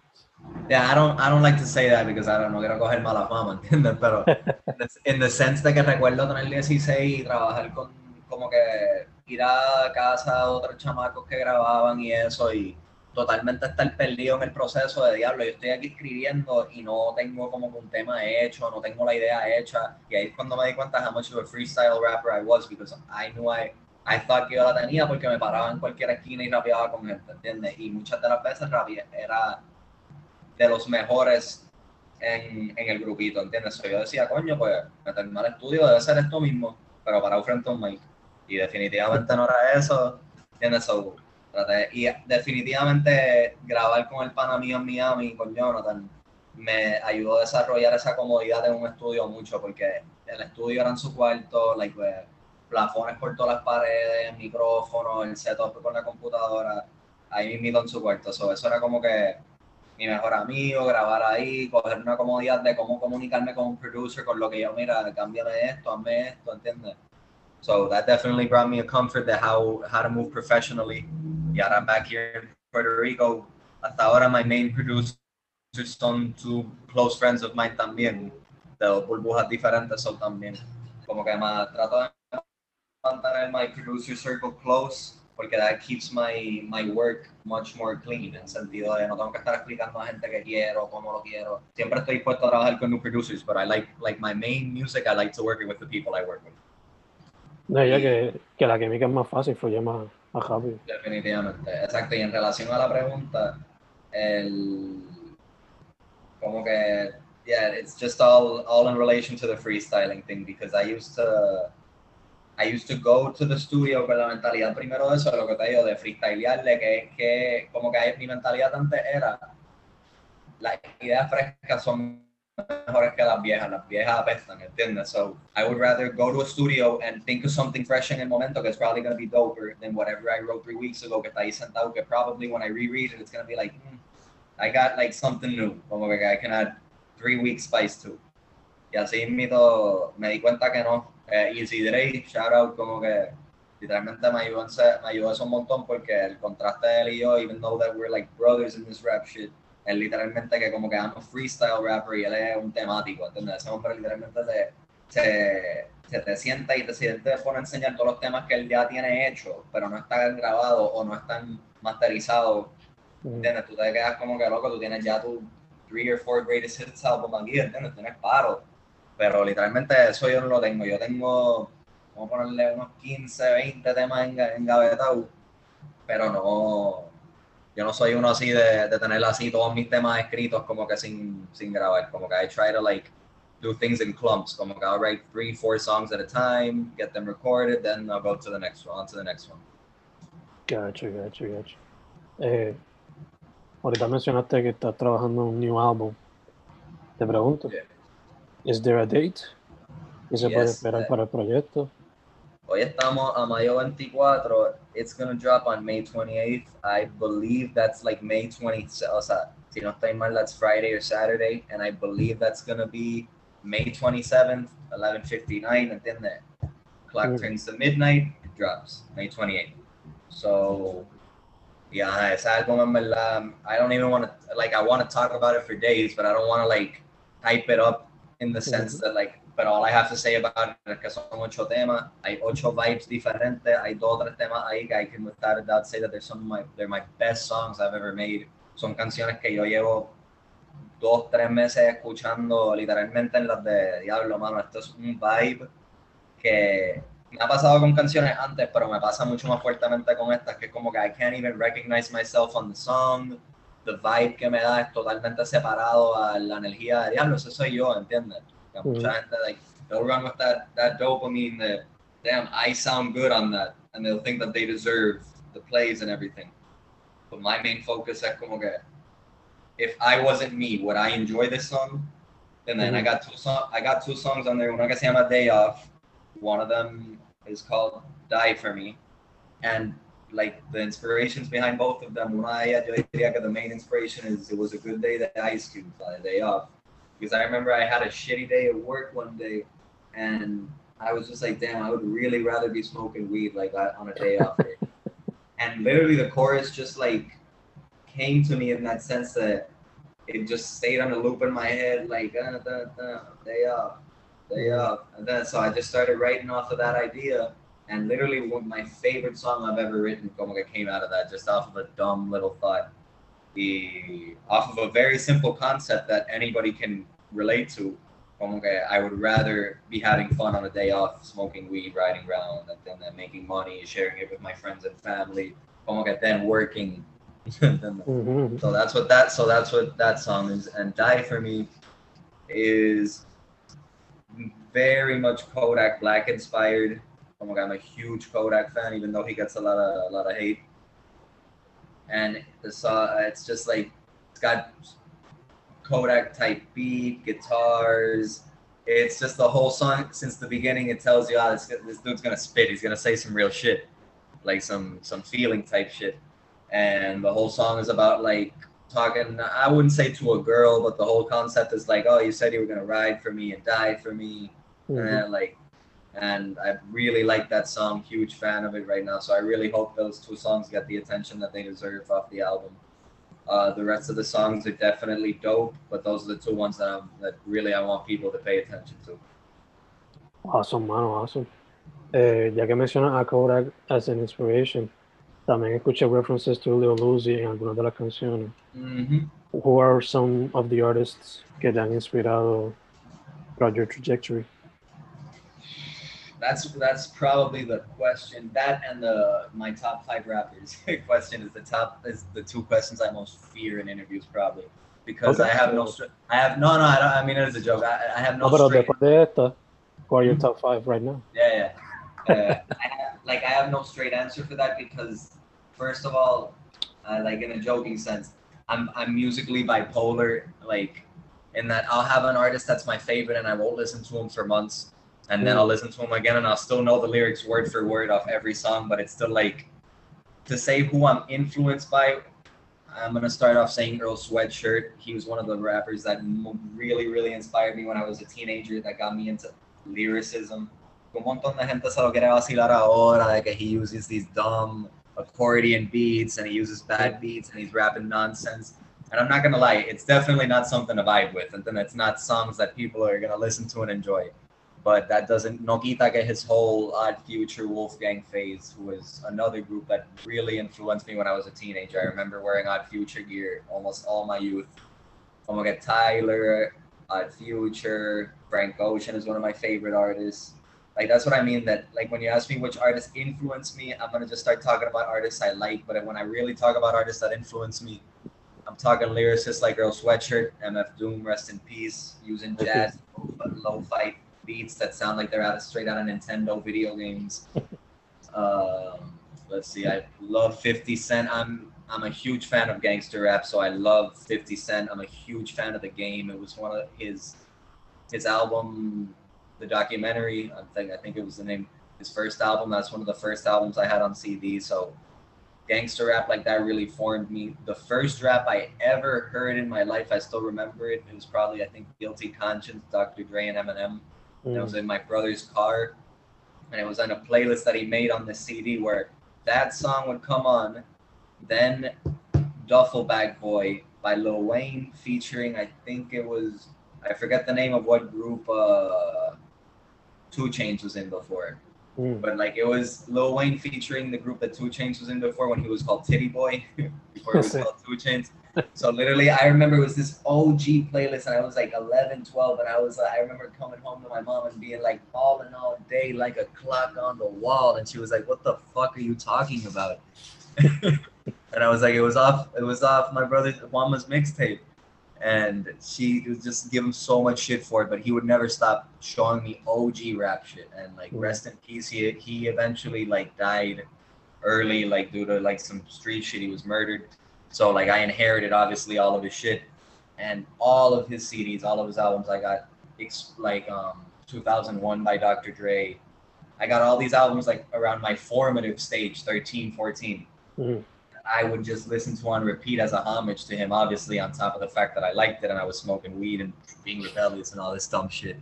Yeah, I don't, I don't like to say that because I don't know, gonna quiero coger mala fama, ¿entiendes? Pero in the sense de que recuerdo tener 16 y trabajar con, como que ir a casa de otros chamacos que grababan y eso y totalmente estar perdido en el proceso de diablo. Yo estoy aquí escribiendo y no tengo como un tema hecho, no tengo la idea hecha. Y ahí es cuando me di cuenta how much of a freestyle rapper I was because I knew I, I thought que yo la tenía porque me paraba en cualquier esquina y rapeaba con gente, ¿entiendes? Y muchas de las veces rapeé, era de los mejores en, en el grupito, ¿entiendes? So, yo decía, coño, pues meterme al estudio debe ser esto mismo, pero para frente a un mic. Y definitivamente no era eso, ¿entiendes? So, traté- y definitivamente grabar con el pana mío en Miami, con Jonathan, me ayudó a desarrollar esa comodidad en un estudio mucho, porque el estudio era en su cuarto, like, pues, plafones por todas las paredes, micrófono, el setup con la computadora, ahí mismo en su cuarto. So, eso era como que mi mejor amigo, grabar ahí, coger una comodidad de cómo comunicarme con un producer, con lo que yo, mira, cámbiame esto, hazme esto, ¿entiendes? So that definitely brought me a comfort that how, how to move professionally. Yeah, I'm back here in Puerto Rico. Hasta ahora my main producers son two close friends of mine también, de burbujas diferentes, son también. Como que más trato de mantener my producer circle close porque that keeps my, my work much more clean, en sentido de no tengo que estar explicando a gente que quiero, cómo lo quiero. Siempre estoy dispuesto a trabajar con new producers, but I like, like my main music, I like to work with the people I work with. No, ya que, que la química es más fácil, fluye más, más rápido. Definitivamente, exacto. Y en relación a la pregunta, el, como que, yeah, it's just all, all in relation to the freestyling thing, because I used to, I used to go to the studio con la mentalidad primero de eso, lo que te digo, de freestylearle, que que como que mi mentalidad antes era, las ideas frescas son mejores que las viejas, las viejas apestan, ¿entiendes? So I would rather go to a studio and think of something fresh en el momento que it's probably going to be doper than whatever I wrote three weeks ago que está ahí sentado, que probably when I reread it, it's going to be like, hmm, I got like something new, como que I can add three weeks spice to. Y así mito, me di cuenta que no, eh, Easy Dre, shout out, como que literalmente me ayudó, me ayudó eso un montón porque el contraste de él y yo, even though that we're like brothers in this rap shit, él literalmente que como que I'm a freestyle rapper y él es un temático, ¿entiendes? Ese hombre literalmente te, se, se te sienta y te, te pone a enseñar todos los temas que él ya tiene hecho, pero no están grabados o no están masterizados, ¿entiendes? Tú te quedas como que loco, tú tienes ya tu three or four greatest hits album aquí, ¿entiendes? Tienes paro pero literalmente eso yo no lo tengo. Yo tengo, vamos a ponerle unos 15, 20 temas en, en pero no, yo no soy uno así de, de tener así todos mis temas escritos como que sin, sin grabar, como que I try to like do things in clumps, como que I'll write three, four songs at a time, get them recorded, then I'll go to the next one, on to the next one. Gotcha, gotcha, gotcha. Eh, ahorita mencionaste que estás trabajando en un new album. Te pregunto, Yeah. ¿is there a date? ¿Qué se puede Yes, esperar eh. para el proyecto? Hoy estamos a mayo 24. It's gonna drop on May 28th. I believe that's like May 20. O sea, si no estoy mal, that's Friday or Saturday, and I believe that's gonna be May 27th, 11:59. and then the Clock Mm. turns to midnight. It drops May 28th. So, yeah, álbum en verdad, I don't even want to like. I want to talk about it for days, but I don't want to like hype it up in the sense that like but all I have to say about it es que son ocho temas, hay ocho vibes diferentes, hay dos o tres temas ahí que I can without a doubt say that they're some of my, they're my best songs I've ever made. Son canciones que yo llevo dos, tres meses escuchando literalmente en las de Diablo, mano, esto es un vibe que me ha pasado con canciones antes, pero me pasa mucho más fuertemente con estas, que es como que I can't even recognize myself on the song, the vibe que me da es totalmente separado a la energía de Diablo, ese soy yo, ¿entiendes? Que mucha gente, like, they'll run with that, that dopamine that, damn, I sound good on that, and they'll think that they deserve the plays and everything. But my main focus at como que, if I wasn't me, would I enjoy this song? And then I hmm. got two song, I got two songs on there. When I Una que se llama Day Off. One of them is called Die for Me, and like the inspirations behind both of them. Una de ellas, yo diría que the main inspiration is it was a good day that Ice Cube by Day Off, because I remember I had a shitty day at work one day, and I was just like, damn, I would really rather be smoking weed like on a day off. and literally the chorus just like came to me in that sense that it just stayed on a loop in my head, like uh, da, da, day off, day off, and then so I just started writing off of that idea. And literally, one my favorite song I've ever written, como came out of that, just off of a dumb little thought, the off of a very simple concept that anybody can relate to. Como que I would rather be having fun on a day off, smoking weed, riding around, than then uh, making money, sharing it with my friends and family. Como que then working. Ujú. so that's what that so that's what that song is. And Die for Me is very much Kodak Black inspired. Oh my god, I'm a huge Kodak fan, even though he gets a lot of a lot of hate. And the song it's just like it's got Kodak type beat, guitars. It's just the whole song since the beginning. It tells you, ah, this, this dude's gonna spit. He's gonna say some real shit, like some some feeling type shit. And the whole song is about like talking. I wouldn't say to a girl, but the whole concept is like, oh, you said you were gonna ride for me and die for me, Mhm. and like, and I really like that song. Huge fan of it right now. So I really hope those two songs get the attention that they deserve off the album. Uh, the rest of the songs are definitely dope, but those are the two ones that I'm, that really I want people to pay attention to. Awesome, mano, awesome. Eh, ya que mencionas a Kodak as an inspiration, también escuché references to Lil Uzi en algunas de las canciones. hmm Who are some of the artists que te han inspirado throughout your trajectory? That's that's probably the question. That and the my top five rappers question is the top is the two questions I most fear in interviews probably because Okay. I have no I have no no I, don't, I mean it is a joke. I, I have no, No, pero straight después de esta, who are your top five right now? Yeah, yeah. Uh, I have, like I have no straight answer for that because, first of all, uh, like in a joking sense, I'm I'm musically bipolar. Like, in that I'll have an artist that's my favorite and I won't listen to him for months, and then. I'll listen to him again and I'll still know the lyrics word for word off every song, but it's still like to say who I'm influenced by. I'm gonna start off saying Earl Sweatshirt. He was one of the rappers that really, really inspired me when I was a teenager. That got me into lyricism. Un montón de gente se lo quiere vacilar ahora, que he uses these dumb accordion beats and he uses bad beats and he's rapping nonsense. And I'm not gonna lie, it's definitely not something to vibe with, and then it's not songs that people are gonna listen to and enjoy. But that doesn't no quita que his whole Odd Future Wolfgang phase, who was another group that really influenced me when I was a teenager. I remember wearing Odd Future gear almost all my youth. I'm gonna get Tyler, Odd Future, Frank Ocean is one of my favorite artists. Like that's what I mean. That like when you ask me which artists influence me, I'm gonna just start talking about artists I like. But when I really talk about artists that influence me, I'm talking lyricists like Earl Sweatshirt, MF Doom, rest in peace, using jazz, lo-fi beats that sound like they're out of straight out of Nintendo video games. Um, let's see, I love 50 Cent. I'm I'm a huge fan of gangster rap, so I love 50 Cent. I'm a huge fan of the game. It was one of his his album, the documentary. I think I think it was the name. His first album. That's one of the first albums I had on CD. So gangster rap like that really formed me. The first rap I ever heard in my life, I still remember it. It was probably I think Guilty Conscience, Dr. Dre, and Eminem. And it was in my brother's car, and it was on a playlist that he made on the CD where that song would come on, then Duffel Bag Boy by Lil Wayne featuring I think it was I forget the name of what group uh 2 Chainz was in before. Mm. But like it was Lil Wayne featuring the group that 2 Chainz was in before when he was called Titty Boy before it was called 2 Chainz. So literally I remember it was this OG playlist and I was like 11, 12 and I was like, I remember coming home to my mom and being like balling all day like a clock on the wall and she was like what the fuck are you talking about? and I was like it was off it was off my brother's Mama's mixtape and she was just give him so much shit for it, but he would never stop showing me OG rap shit. And like, rest in peace. He he eventually like died early, like due to like some street shit. He was murdered. So like, I inherited obviously all of his shit and all of his CDs, all of his albums. I got ex- like um 2001 by Dr. Dre. I got all these albums like around my formative stage, 13, 14. Mhm. I would just listen to on repeat as a homage to him, obviously, on top of the fact that I liked it and I was smoking weed and being rebellious and all this dumb shit.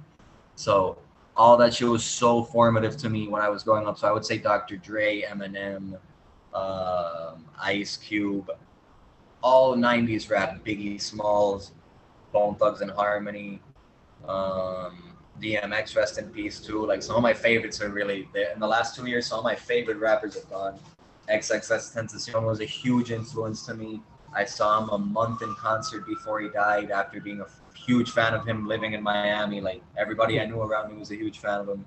So, all that shit was so formative to me when I was growing up. So, I would say Dr. Dre, Eminem, um, Ice Cube, all 90s rap, Biggie Smalls, Bone Thugs-n-Harmony, um, DMX, rest in peace, too. Like, some of my favorites are really there. In the last two years, some of my favorite rappers have gone. XXXTentacion was a huge influence to me. I saw him a month in concert before he died after being a huge fan of him living in Miami. Like everybody I knew around me was a huge fan of him.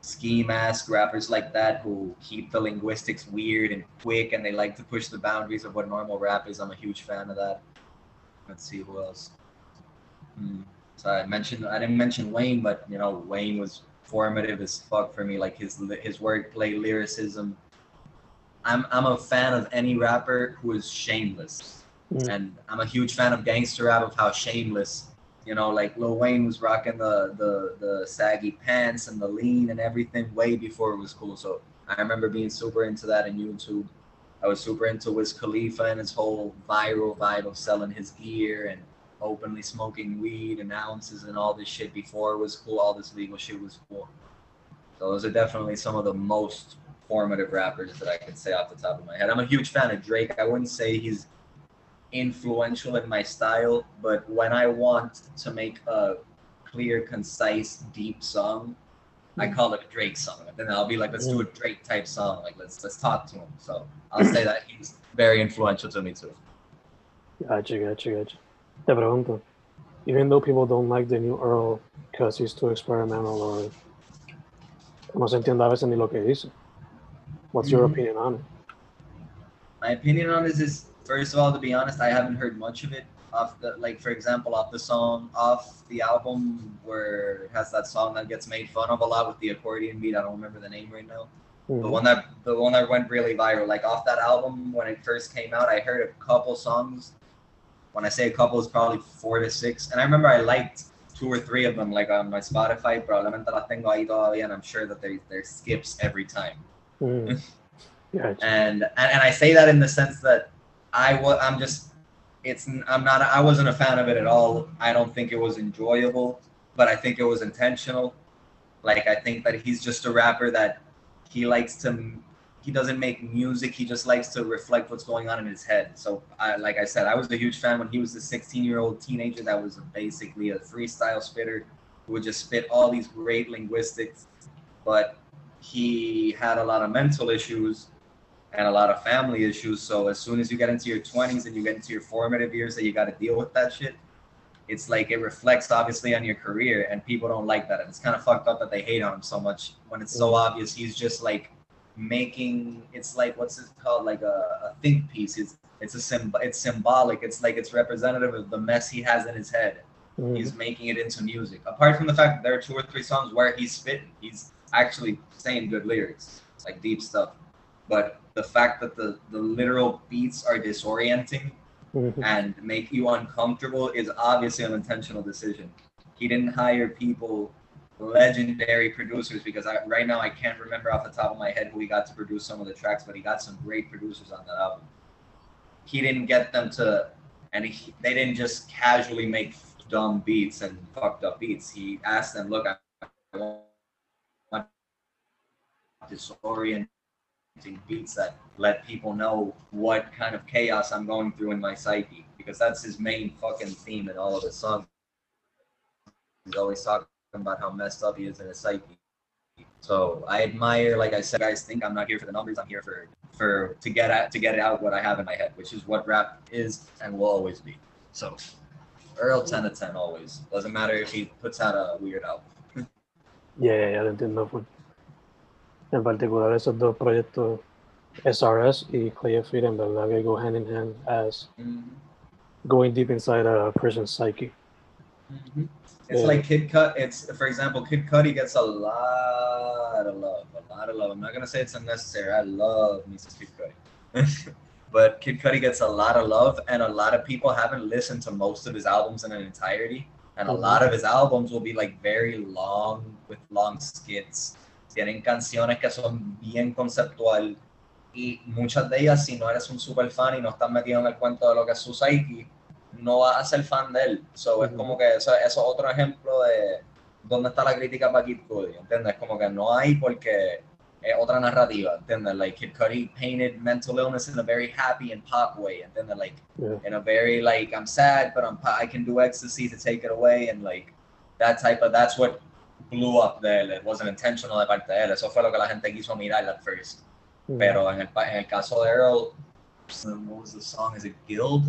Ski mask rappers like that who keep the linguistics weird and quick and they like to push the boundaries of what normal rap is. I'm a huge fan of that. Let's see who else. Hmm. So I mentioned I didn't mention Wayne, but you know Wayne was formative as fuck for me. Like his his wordplay, lyricism, I'm I'm a fan of any rapper who is shameless. Mm. And I'm a huge fan of gangster rap of how shameless, you know, like Lil Wayne was rocking the the the saggy pants and the lean and everything way before it was cool. So I remember being super into that in YouTube. I was super into Wiz Khalifa and his whole viral vibe of selling his gear and openly smoking weed and ounces and all this shit before it was cool. All this legal shit was cool. So those are definitely some of the most formative rappers that I can say off the top of my head. I'm a huge fan of Drake. I wouldn't say he's influential in my style, but when I want to make a clear, concise, deep song, I call it a Drake song. And then I'll be like, let's do a Drake type song. Like let's let's talk to him. So I'll say that he's very influential to me too. Gotcha, gotcha, gotcha. Te pregunto, even though people don't like the new Earl because he's too experimental or no se entiende a veces ni lo que dice, what's your Mhm. opinion on it? My opinion on this is first of all, to be honest, I haven't heard much of it off the like for example off the song off the album where it has that song that gets made fun of a lot with the accordion beat. I don't remember the name right now. the Mm. one that the one that went really viral like off that album when it first came out i heard a couple songs when i say a couple it's probably four to six and i remember i liked two or three of them like on my spotify probablemente las tengo ahí todavía and i'm sure that they, they're skips every time Mm. Gotcha. and, and and i say that in the sense that i was i'm just it's i'm not i wasn't a fan of it at all. I don't think it was enjoyable but i think it was intentional. Like i think that he's just a rapper that he likes to he doesn't make music he just likes to reflect what's going on in his head. So I, like i said i was a huge fan when he was a 16 year old teenager that was basically a freestyle spitter who would just spit all these great linguistics. But he had a lot of mental issues and a lot of family issues. So as soon as you get into your 20s and you get into your formative years that you got to deal with that shit, it's like it reflects obviously on your career, and people don't like that. And it's kind of fucked up that they hate on him so much when it's so obvious he's just like making. It's like what's it called? Like a, a think piece. It's it's a symb- It's symbolic. It's like it's representative of the mess he has in his head Mm. he's making it into music. Apart from the fact that there are two or three songs where he's spitting, he's actually saying good lyrics, It's like deep stuff. But the fact that the, the literal beats are disorienting Mhm. and make you uncomfortable is obviously an intentional decision. He didn't hire people, legendary producers, because I, right now I can't remember off the top of my head who he got to produce some of the tracks, but he got some great producers on that album. He didn't get them to, and he, they didn't just casually make dumb beats and fucked up beats. He asked them, look, I want disorienting beats that let people know what kind of chaos I'm going through in my psyche because that's his main fucking theme in all of his songs. He's always talking about how messed up he is in his psyche. So I admire, like I said, guys think I'm not here for the numbers. I'm here for for to get at to get out what I have in my head, which is what rap is and will always be. So Earl 10 to 10 always. Doesn't matter if he puts out a weird album. Ya, ya, ya lo entiendo. full. En particular, esos dos proyectos, SRS y Clay Feet, en verdad que go hand in hand as going deep inside a person's psyche. It's Yeah. like Kid Cut. It's for example, Kid Cudi gets a lot of love, a lot of love. I'm not gonna say it's unnecessary. I love me some Kid Cudi, but Kid Cudi gets a lot of love, and a lot of people haven't listened to most of his albums in an entirety. And a Mhm. lot of his albums will be like very long with long skits. Tienen canciones que son bien conceptual y muchas de ellas, si no eres un super fan y no estás metido en el cuento de lo que es su psyche, no vas a ser fan de él. So, Es Ujú. como que eso, eso es otro ejemplo de dónde está la crítica para Kid Cudi, ¿entiendes? Como que no hay porque es otra narrativa, ¿entiendes? Like Kid Cudi painted mental illness in a very happy and pop way, ¿entiendes? Like Yeah. in a very like I'm sad, but I'm I can do ecstasy to take it away and like that type of that's what blew up de él. It wasn't intentional de parte de él. Eso fue lo que la gente quiso mirar at first. Mm. Pero en el, en el caso de Earl, what was the song? Is it Guild?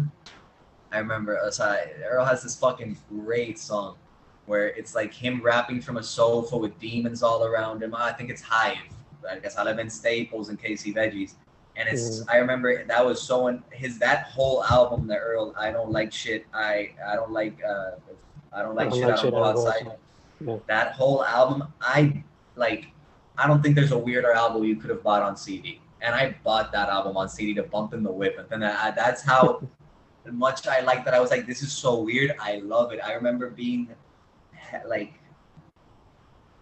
I remember, o sea, Earl has this fucking great song where it's like him rapping from a sofa with demons all around him. I think it's Hive. I guess I live in Staples and Casey Veggies. And it's, I remember that was so, in, his, that whole album, the Earl, I don't like shit. I, I don't like, uh, I don't like I don't shit. like I don't shit, go I don't go outside outside. Yeah. that whole album, I like. I don't think there's a weirder album you could have bought on CD, and I bought that album on CD to bump in the whip, and then I, that's how much I like that, I was like, this is so weird. I love it. I remember being like,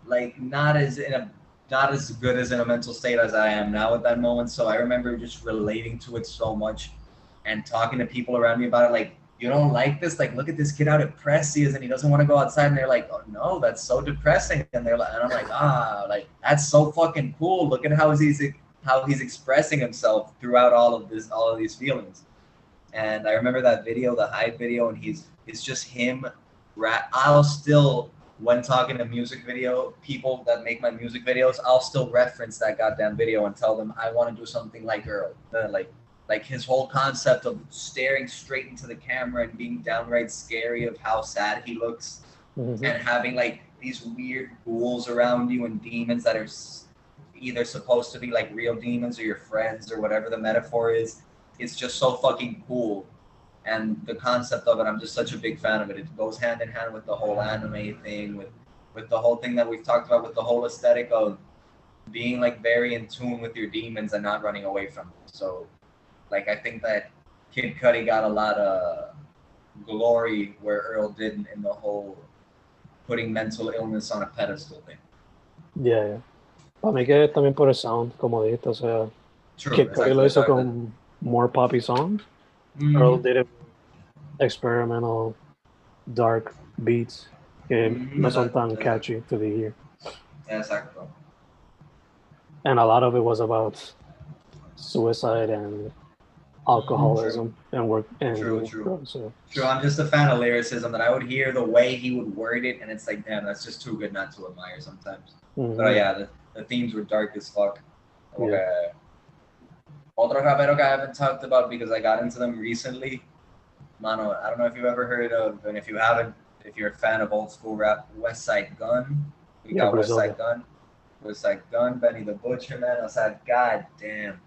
like not as in a not as good as in a mental state as I am now at that moment. So I remember just relating to it so much and talking to people around me about it. Like, you don't like this? Like, look at this kid how depressed he is, and he doesn't want to go outside. And they're like, oh no, that's so depressing. And they're like, and I'm like, ah, like that's so fucking cool. Look at how he's how he's expressing himself throughout all of this, all of these feelings. And I remember that video, the hype video, and he's it's just him. Rap. I'll still when talking to music video people that make my music videos, I'll still reference that goddamn video and tell them I want to do something like Earl. Uh, like like his whole concept of staring straight into the camera and being downright scary of how sad he looks mm-hmm. and having like these weird ghouls around you and demons that are either supposed to be like real demons or your friends or whatever the metaphor is it's just so fucking cool. And the concept of it i'm just such a big fan of it. It goes hand in hand with the whole anime thing with with the whole thing that we've talked about with the whole aesthetic of being like very in tune with your demons and not running away from them. So like I think that Kid Cudi got a lot of glory where Earl didn't in the whole putting mental illness on a pedestal thing. Yeah, yeah. Para mí que también por el sound, como dijiste, o sea, True, Kid Cudi lo hizo con more poppy songs. Mm-hmm. Earl did it experimental, dark beats que mm-hmm. no son tan catchy to the ear. Exacto. And a lot of it was about suicide and alcoholism true. and work and true, true. so. True. I'm just a fan of lyricism that I would hear the way he would word it, and it's like, damn, that's just too good not to admire sometimes. Mm-hmm. But yeah, the, the themes were dark as fuck. Okay. Yeah. Otro rapero que I haven't talked about because I got into them recently. Mano, I don't know if you've ever heard of, and if you haven't, if you're a fan of old school rap, Westside Gunn. We yeah, got Westside Gunn. Westside Gunn, Benny the Butcher, man. I said, God damn.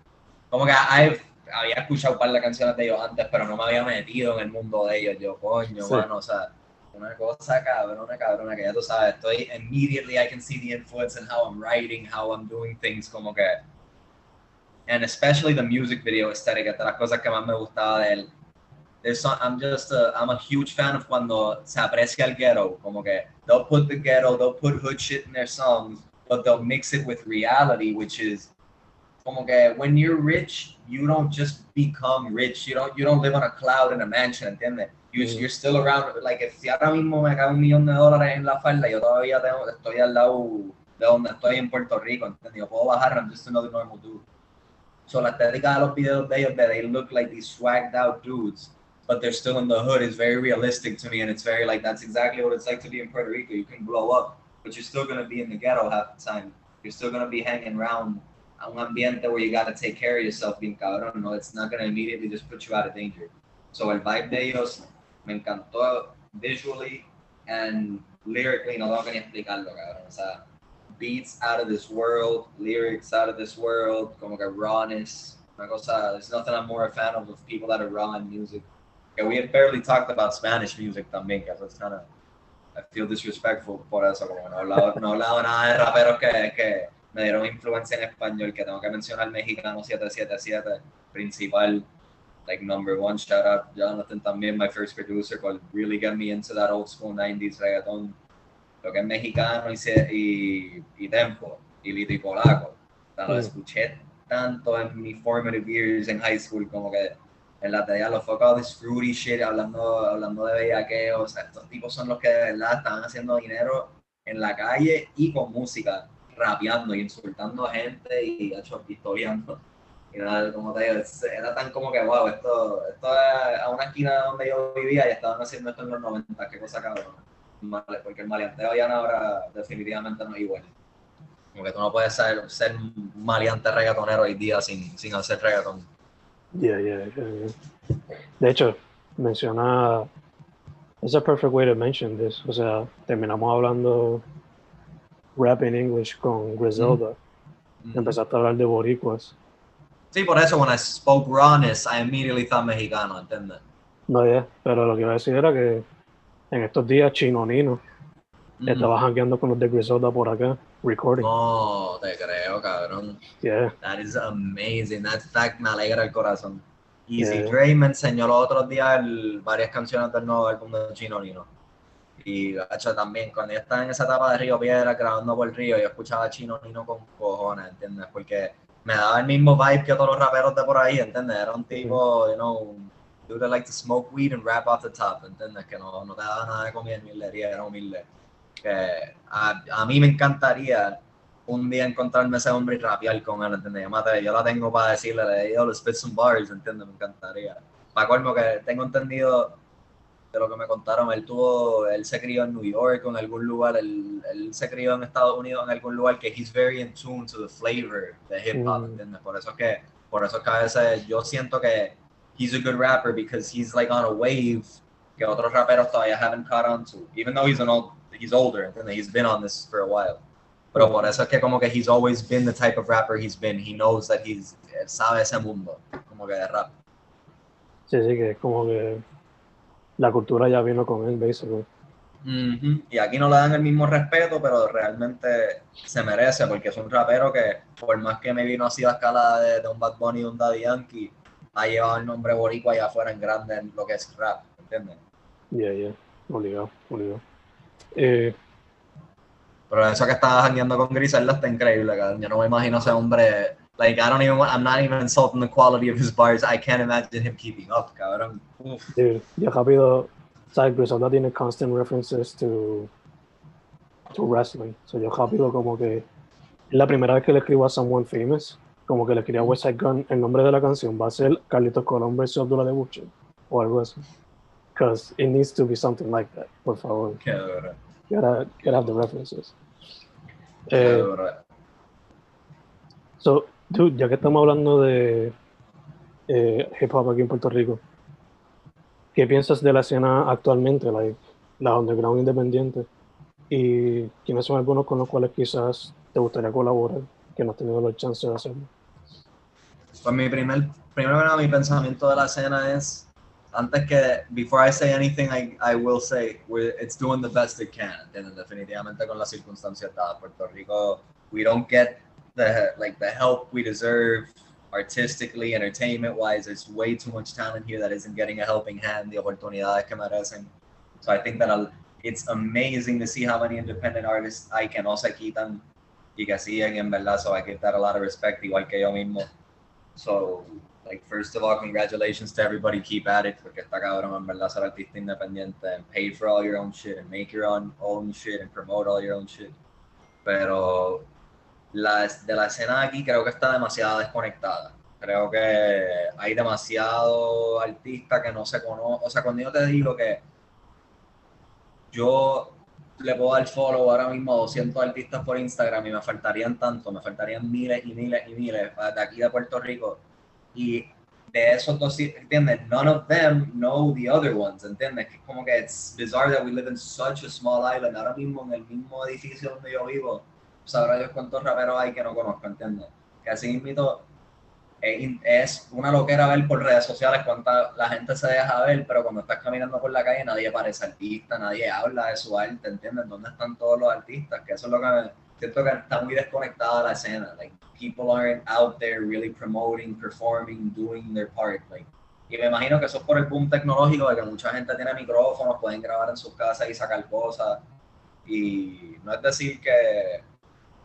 Oh my God, I've había escuchado un par de canciones de ellos antes, pero no me había metido en el mundo de ellos. Yo, coño, sí. mano, o sea, una cosa cabrona, cabrona, que ya tú sabes, estoy immediately I can see the influence in how I'm writing, how I'm doing things, como que. And especially the music video aesthetic, esta las cosas que más me gustaba de él. Some, I'm just a, I'm a huge fan of cuando se aprecia el ghetto, como que they'll put the ghetto, they'll put hood shit in their songs, but they'll mix it with reality, which is como que when you're rich, you don't just become rich. You don't you don't live on a cloud in a mansion, ¿entiendes? You, mm. You're still around. Like if si ahora mismo me cae un millón de dólares en la falda, yo todavía tengo, estoy al lado de donde estoy en Puerto Rico, ¿entiendes? Yo puedo bajar, I'm just another normal dude. So la estética de los videos de ellos, they look like these swagged out dudes, but they're still in the hood is very realistic to me, and it's very like that's exactly what it's like to be in Puerto Rico. You can blow up, but you're still gonna be in the ghetto half the time. You're still gonna be hanging around a un ambiente where you got to take care of yourself bien cabrón, no, it's not to immediately just put you out of danger. So el vibe de ellos me encantó visually and lyrically, no tengo que ni explicarlo, cabrón. O sea, beats out of this world, lyrics out of this world, como que rawness. Una cosa, there's nothing I'm more a fan of of people that are raw in music. Okay, we had barely talked about Spanish music también, que it's kind of, I feel disrespectful por eso, como no he hablado, no he hablado nada de raperos que, que me dieron influencia en español, que tengo que mencionar Mexicano 777, principal, like number one, shout out Jonathan también, my first producer, called really got me into that old school 90s reggaeton, lo que es mexicano y, y, y tempo, y lito y polaco. O lo escuché tanto en mis formative years en high school, como que en la tarea los focos de fruity shit, hablando, hablando de bellaqueo, o sea, estos tipos son los que de verdad estaban haciendo dinero en la calle y con música rapeando y insultando a gente y hecho pistoleando. Y nada, como te digo, era tan como que, wow, esto, esto es a una esquina donde yo vivía y estaban haciendo esto en los 90, qué cosa cabrón. Porque el maleanteo ya ahora definitivamente no es igual. Como que tú no puedes ser, ser maleante reggaetonero hoy día sin, sin hacer reggaeton. Yeah, yeah, De hecho, menciona. Es a perfect way to mention this. O sea, terminamos hablando rap in English con Griselda. Mm. Empezaste a hablar de boricuas. Sí, por eso, when I spoke rawness, I immediately thought mexicano, ¿entiendes? No, ya, yeah. pero lo que iba a decir era que en estos días Chino Nino mm. estaba jangueando con los de Griselda por acá, recording. Oh, te creo, cabrón. Yeah. That is amazing. That fact me alegra el corazón. Easy Dre me enseñó los otros días varias canciones del nuevo álbum de Chino Nino. Y hecho también, cuando yo estaba en esa etapa de Río Piedra grabando por Río, yo escuchaba a Chino Nino con cojones, ¿entiendes? Porque me daba el mismo vibe que todos los raperos de por ahí, ¿entiendes? Era un tipo, you know, dude that like to smoke weed and rap off the top, ¿entiendes? Que no, no te daba nada de comida en era humilde. Que a, a mí me encantaría un día encontrarme ese hombre y rapear con él, ¿entiendes? Yo, yo la tengo para decirle, yo, spit some bars, ¿entiendes? Me encantaría. Para colmo que tengo entendido de lo que me contaron, él tuvo, él se crió en New York o en algún lugar, él, él, se crió en Estados Unidos en algún lugar que he's very in tune to the flavor de hip hop, mm. ¿entiendes? Por eso es que, por eso es que a veces yo siento que he's a good rapper because he's like on a wave que otros raperos todavía haven't caught on to, even though he's an old, he's older, ¿entiendes? He's been on this for a while. Pero por eso es que como que he's always been the type of rapper he's been. He knows that he's, él sabe ese mundo, como que de rap. Sí, sí, que es como que la cultura ya vino con él, basically. Y aquí no le dan el mismo respeto, pero realmente se merece, porque es un rapero que, por más que me vino así a escala de, un Bad Bunny y un Daddy Yankee, ha llevado el nombre boricua allá afuera en grande en lo que es rap, ¿entiendes? Yeah, yeah, obligado, obligado. Eh, pero eso que estaba jangueando con Griselda está increíble, cabrón. Yo no me imagino ese hombre. Like, I don't even want. I'm not even insulting the quality of his bars. I can't imagine him keeping up, cabrón. Uf. Dude, yo rápido. ¿Sabes? Griselda tiene constant references to, to wrestling. So yo rápido, como que. La primera vez que le escribo a Someone Famous, como que le escribí a Westside Gunn, el nombre de la canción va a ser Carlitos Colón versus Abdullah de Butcher o algo así. Because it needs to be something like that, por favor. Qué duro. Gotta, gotta have the references. Qué Eh, so, dude, ya que estamos hablando de eh, hip hop aquí en Puerto Rico, ¿qué piensas de la escena actualmente, like, la underground independiente? ¿Y quiénes son algunos con los cuales quizás te gustaría colaborar, que no has tenido la chance de hacerlo? Pues mi primer, primero mi pensamiento de la escena es antes que, before I say anything, I, I will say it's doing the best it can. ¿entiendes? Definitivamente con las circunstancias dadas. Puerto Rico, we don't get the like the help we deserve artistically, entertainment wise. There's way too much talent here that isn't getting a helping hand, the oportunidades que merecen. So I think that I'll, it's amazing to see how many independent artists hay que no se quitan y que siguen en verdad. So I give that a lot of respect, igual que yo mismo. So like first of all, congratulations to everybody. Keep at it, porque está cabrón en verdad ser artista independiente and pay for all your own shit and make your own own shit and promote all your own shit. Pero la, de la escena aquí creo que está demasiado desconectada. Creo que hay demasiado artista que no se conoce. O sea, cuando yo te digo que yo le puedo dar follow ahora mismo a 200 artistas por Instagram y me faltarían tanto, me faltarían miles y miles y miles de aquí de Puerto Rico y de esos dos, ¿entiendes? None of them know the other ones, ¿entiendes? Que es como que it's bizarre that we live in such a small island. Ahora mismo en el mismo edificio donde yo vivo, sabrá Dios cuántos raperos hay que no conozco, ¿entiendes? Que así mismo es una loquera ver por redes sociales cuánta la gente se deja ver, pero cuando estás caminando por la calle nadie parece artista, nadie habla de su arte, ¿entiendes? ¿Dónde están todos los artistas? Que eso es lo que me, siento que está muy desconectada la escena. Like, people aren't out there really promoting, performing, doing their part. Like, y me imagino que eso es por el boom tecnológico de que mucha gente tiene micrófonos, pueden grabar en sus casas y sacar cosas. Y no es decir que,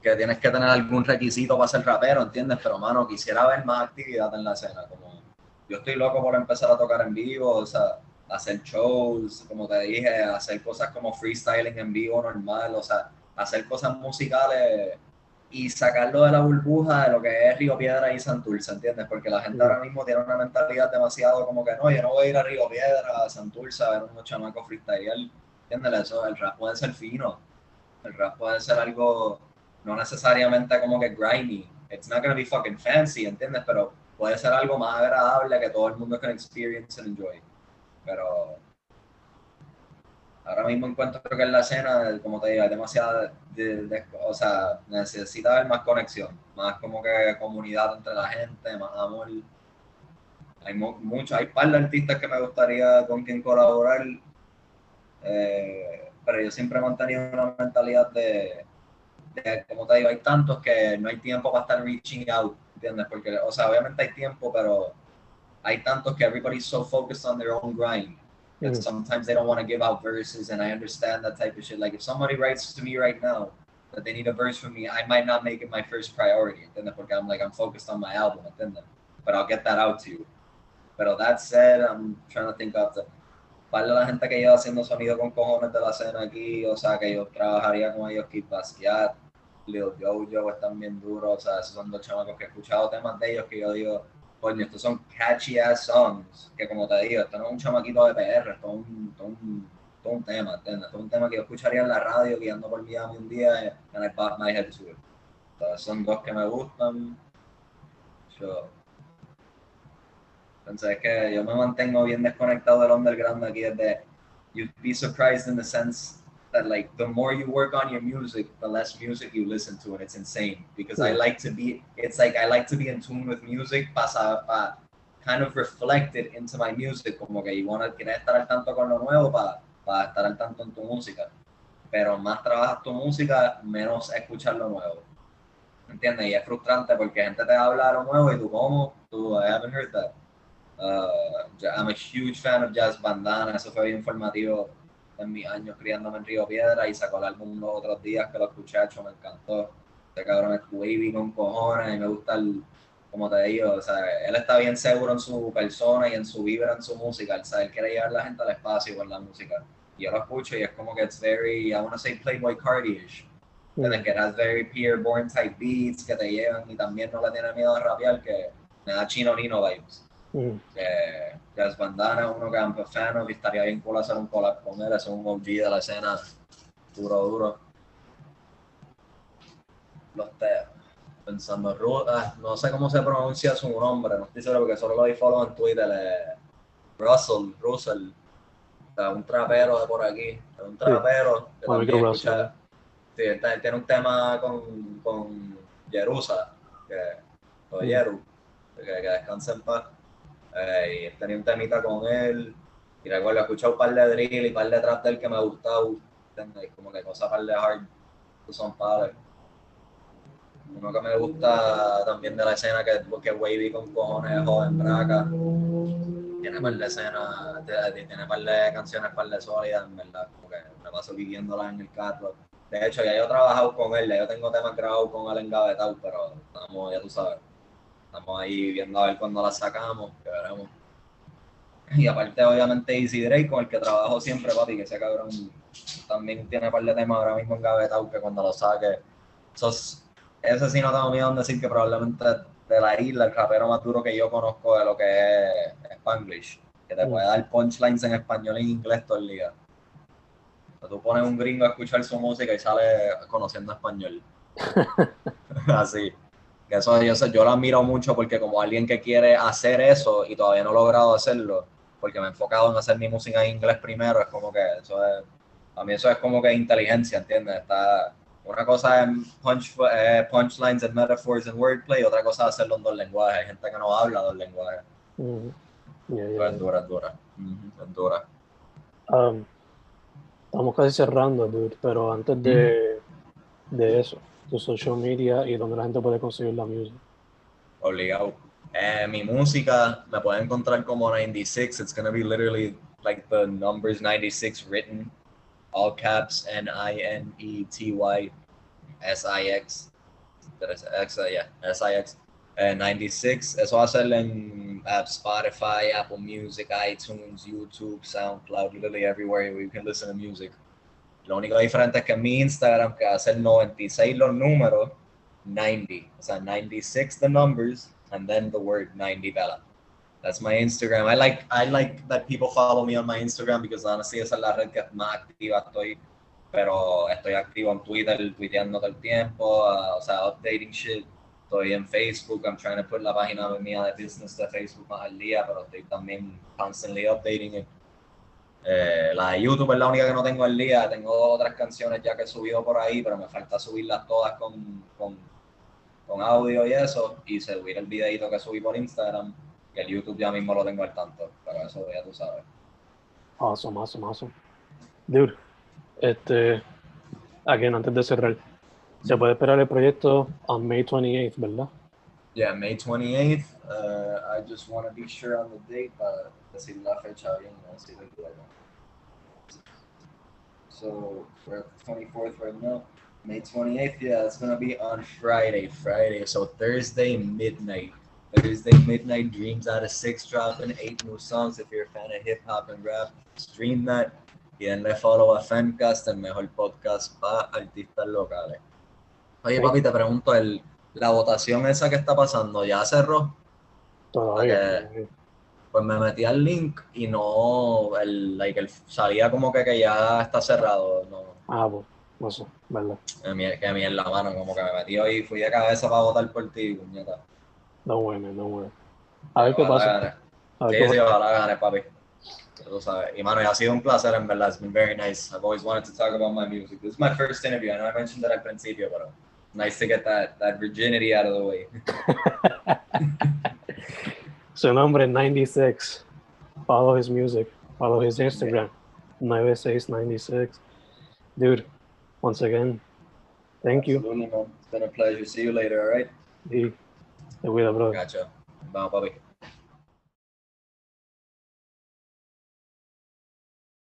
que tienes que tener algún requisito para ser rapero, ¿entiendes? Pero, mano, quisiera ver más actividad en la escena. Como, yo estoy loco por empezar a tocar en vivo, o sea, hacer shows, como te dije, hacer cosas como freestyling en vivo normal, o sea, hacer cosas musicales y sacarlo de la burbuja de lo que es Río Piedra y Santurce, ¿entiendes? Porque la gente ahora mismo tiene una mentalidad demasiado como que no, yo no voy a ir a Río Piedra, a Santurce a ver unos chamacos freestyle, ¿entiendes? Eso, el rap puede ser fino, el rap puede ser algo no necesariamente como que grimy, it's not gonna be fucking fancy, ¿entiendes? Pero puede ser algo más agradable que todo el mundo can experience and enjoy. Pero ahora mismo encuentro que en la escena, como te digo, hay demasiada, o sea, necesita haber más conexión, más como que comunidad entre la gente, más amor. Hay mucho, hay par de artistas que me gustaría con quien colaborar, eh, pero yo siempre he mantenido una mentalidad de, de, como te digo, hay tantos que no hay tiempo para estar reaching out, ¿entiendes? Porque, o sea, obviamente hay tiempo, pero hay tantos que everybody's so focused on their own grind that Mhm. sometimes they don't want to give out verses, and I understand that type of shit. Like if somebody writes to me right now that they need a verse from me, I might not make it my first priority, ¿entiendes? Porque I'm like I'm focused on my album, ¿entiendes? But I'll get that out to you. Pero that said, I'm trying to think of the para la gente que lleva haciendo sonido con cojones de la escena aquí, o sea, que yo trabajaría con ellos, Kid Basquiat, Lil Jojo están bien duros, o sea, esos son dos chamacos que he escuchado temas de ellos que yo digo, coño, estos son catchy ass songs, que como te digo, esto no es un chamaquito de PR, esto es un, esto es un, esto es un tema, ¿entiendes? Esto es un tema que yo escucharía en la radio guiando por Miami un día and I bob my head to it. Entonces, son dos que me gustan. Yo, entonces es que yo me mantengo bien desconectado del underground aquí desde you'd be surprised in the sense that like the more you work on your music, the less music you listen to, and it's insane because I like to be. It's like I like to be in tune with music, pasa pa kind of reflect it into my music, como que you wanna quieres estar al tanto con lo nuevo para para estar al tanto en tu música, pero más trabajas tu música, menos escuchar lo nuevo. ¿Entiendes? Y es frustrante porque gente te habla de lo nuevo y tú, ¿cómo? Tú, I haven't heard that. Uh, I'm a huge fan of Jazz Bandana, eso fue bien informativo en mis años criándome en Río Piedra y sacó el álbum los otros días que lo escuché, hecho, me encantó. Este cabrón es wavy con cojones y me gusta el, como te digo, o sea, él está bien seguro en su persona y en su vibra, en su música, o sea, él quiere llevar a la gente al espacio con la música. Y yo lo escucho y es como que it's very, I want to say Playboy Cardi-ish. ¿Entiendes? Que has very peer born type beats que te llevan y también no le tiene miedo a rapear, que me da chino Nino vibes. Mhm. Que Jazz Bandana es uno que a fan y estaría bien cool hacer un collab con él, es un OG de la escena duro, duro. Los temas. Pensando, Ru- ah, no sé cómo se pronuncia su nombre, no estoy seguro porque solo lo di follow en Twitter. eh, Russell, Russell, o sea, un trapero de por aquí, es un trapero que Amigo también escucha- sí, tiene un tema con, con Jerusa, que, o. Jeru, que, que descanse en paz. Eh, y tenía un temita con él, y recuerdo, he escuchado un par de drill y un par de trap de él que me ha gustado, como que cosas par de hard, son pares. Uno que me gusta también de la escena que, que wavy con cojones, joven, braca. Tiene par de escenas, tiene par de canciones, par de sólidas, en verdad. Como que me paso viviéndolas en el carro. De hecho, ya yo he trabajado con él, ya yo tengo temas grabados con él engavetado, pero estamos, ya tú sabes, estamos ahí viendo a ver cuándo las sacamos, que veremos. Y aparte, obviamente, Easy Drake, con el que trabajo siempre, papi, que ese cabrón también tiene par de temas ahora mismo engavetados que cuando lo saque, esos, ese sí no tengo miedo en decir que probablemente de la isla, el rapero más duro que yo conozco de lo que es Spanglish, que te puede dar punchlines en español y en inglés todo el día. O sea, tú pones un gringo a escuchar su música y sale conociendo español. Así. Que eso, yo, sé- yo lo admiro mucho porque como alguien que quiere hacer eso y todavía no he logrado hacerlo, porque me he enfocado en hacer mi música en inglés primero, es como que eso es, a mí eso es como que inteligencia, ¿entiendes? Está, una cosa es punch, eh, punchlines and metaphors and wordplay, otra cosa es hacerlo en dos lenguajes. Hay gente que no habla dos lenguajes. Mhm. Yeah, yeah. Pero es dura, es dura. Ujú, Es dura. Um, estamos casi cerrando, dude, pero antes de, de eso, tu social media y donde la gente puede conseguir la música. Obligado. Eh, mi música me pueden encontrar como 96. It's gonna be literally like the numbers 96 written. All caps N I N E T Y S I X. X, uh, yeah, S I X. Eh, 96. Eso va a ser en uh, Spotify, Apple Music, iTunes, YouTube, SoundCloud, literally everywhere where you can listen to music. Lo único diferente es que mi Instagram, que a ser 96 los números, 90. O sea, 96 the numbers and then the word 90 Bella. That's my Instagram. I like I like that people follow me on my Instagram because honestly esa es la red que más activa estoy. Pero estoy activo en Twitter, tuiteando todo el tiempo, uh, o sea, updating shit. Estoy en Facebook, I'm trying to put la página mía de business de Facebook más al día, pero estoy también constantly updating it. Eh, la de YouTube es la única que no tengo al día. Tengo otras canciones ya que he subido por ahí, pero me falta subirlas todas con, con, con audio y eso. Y subir el videito que subí por Instagram. Que el YouTube ya mismo lo tengo al tanto. Pero eso ya tú sabes. Awesome, awesome, awesome. Dude, este, again, antes de cerrar, se puede esperar el proyecto on May 28th, ¿verdad? Yeah, May 28th. Uh, I just want to be sure on the date para decir la fecha bien, no decir el luego. So we're at the 24th right now. May 28th, yeah, it's gonna be on Friday. Friday, so Thursday midnight. Thursday midnight, Dreams Out of Six dropping eight new songs. If you're a fan of hip hop and rap, stream that. Y denle follow a Fencast, el mejor podcast para artistas locales. Oye, papi, te pregunto, el, la votación esa que está pasando, ¿ya cerró? Todavía. Pues me metí al link y no, el, like, el, salía como que, que ya está cerrado. No, Ah, pues, no sé, verdad. que que en la mano, como que me metí hoy y fui de cabeza para votar por ti, puñeta. No man, no way. A ver qué pasa. A ver Sí, qué sí, ojalá gane, papi. Tú sabes. Y mano, ha sido un placer, en verdad. It's been very nice. I've always wanted to talk about my music. This is my first interview. I know I mentioned that al principio, pero nice to get that, that virginity out of the way. so number 96. Follow his music. Follow his Instagram. 9696. Dude, once again, thank you. Man. It's been a pleasure. See you later, all right? Y te cuida, bro. Gotcha. Vamos, papi.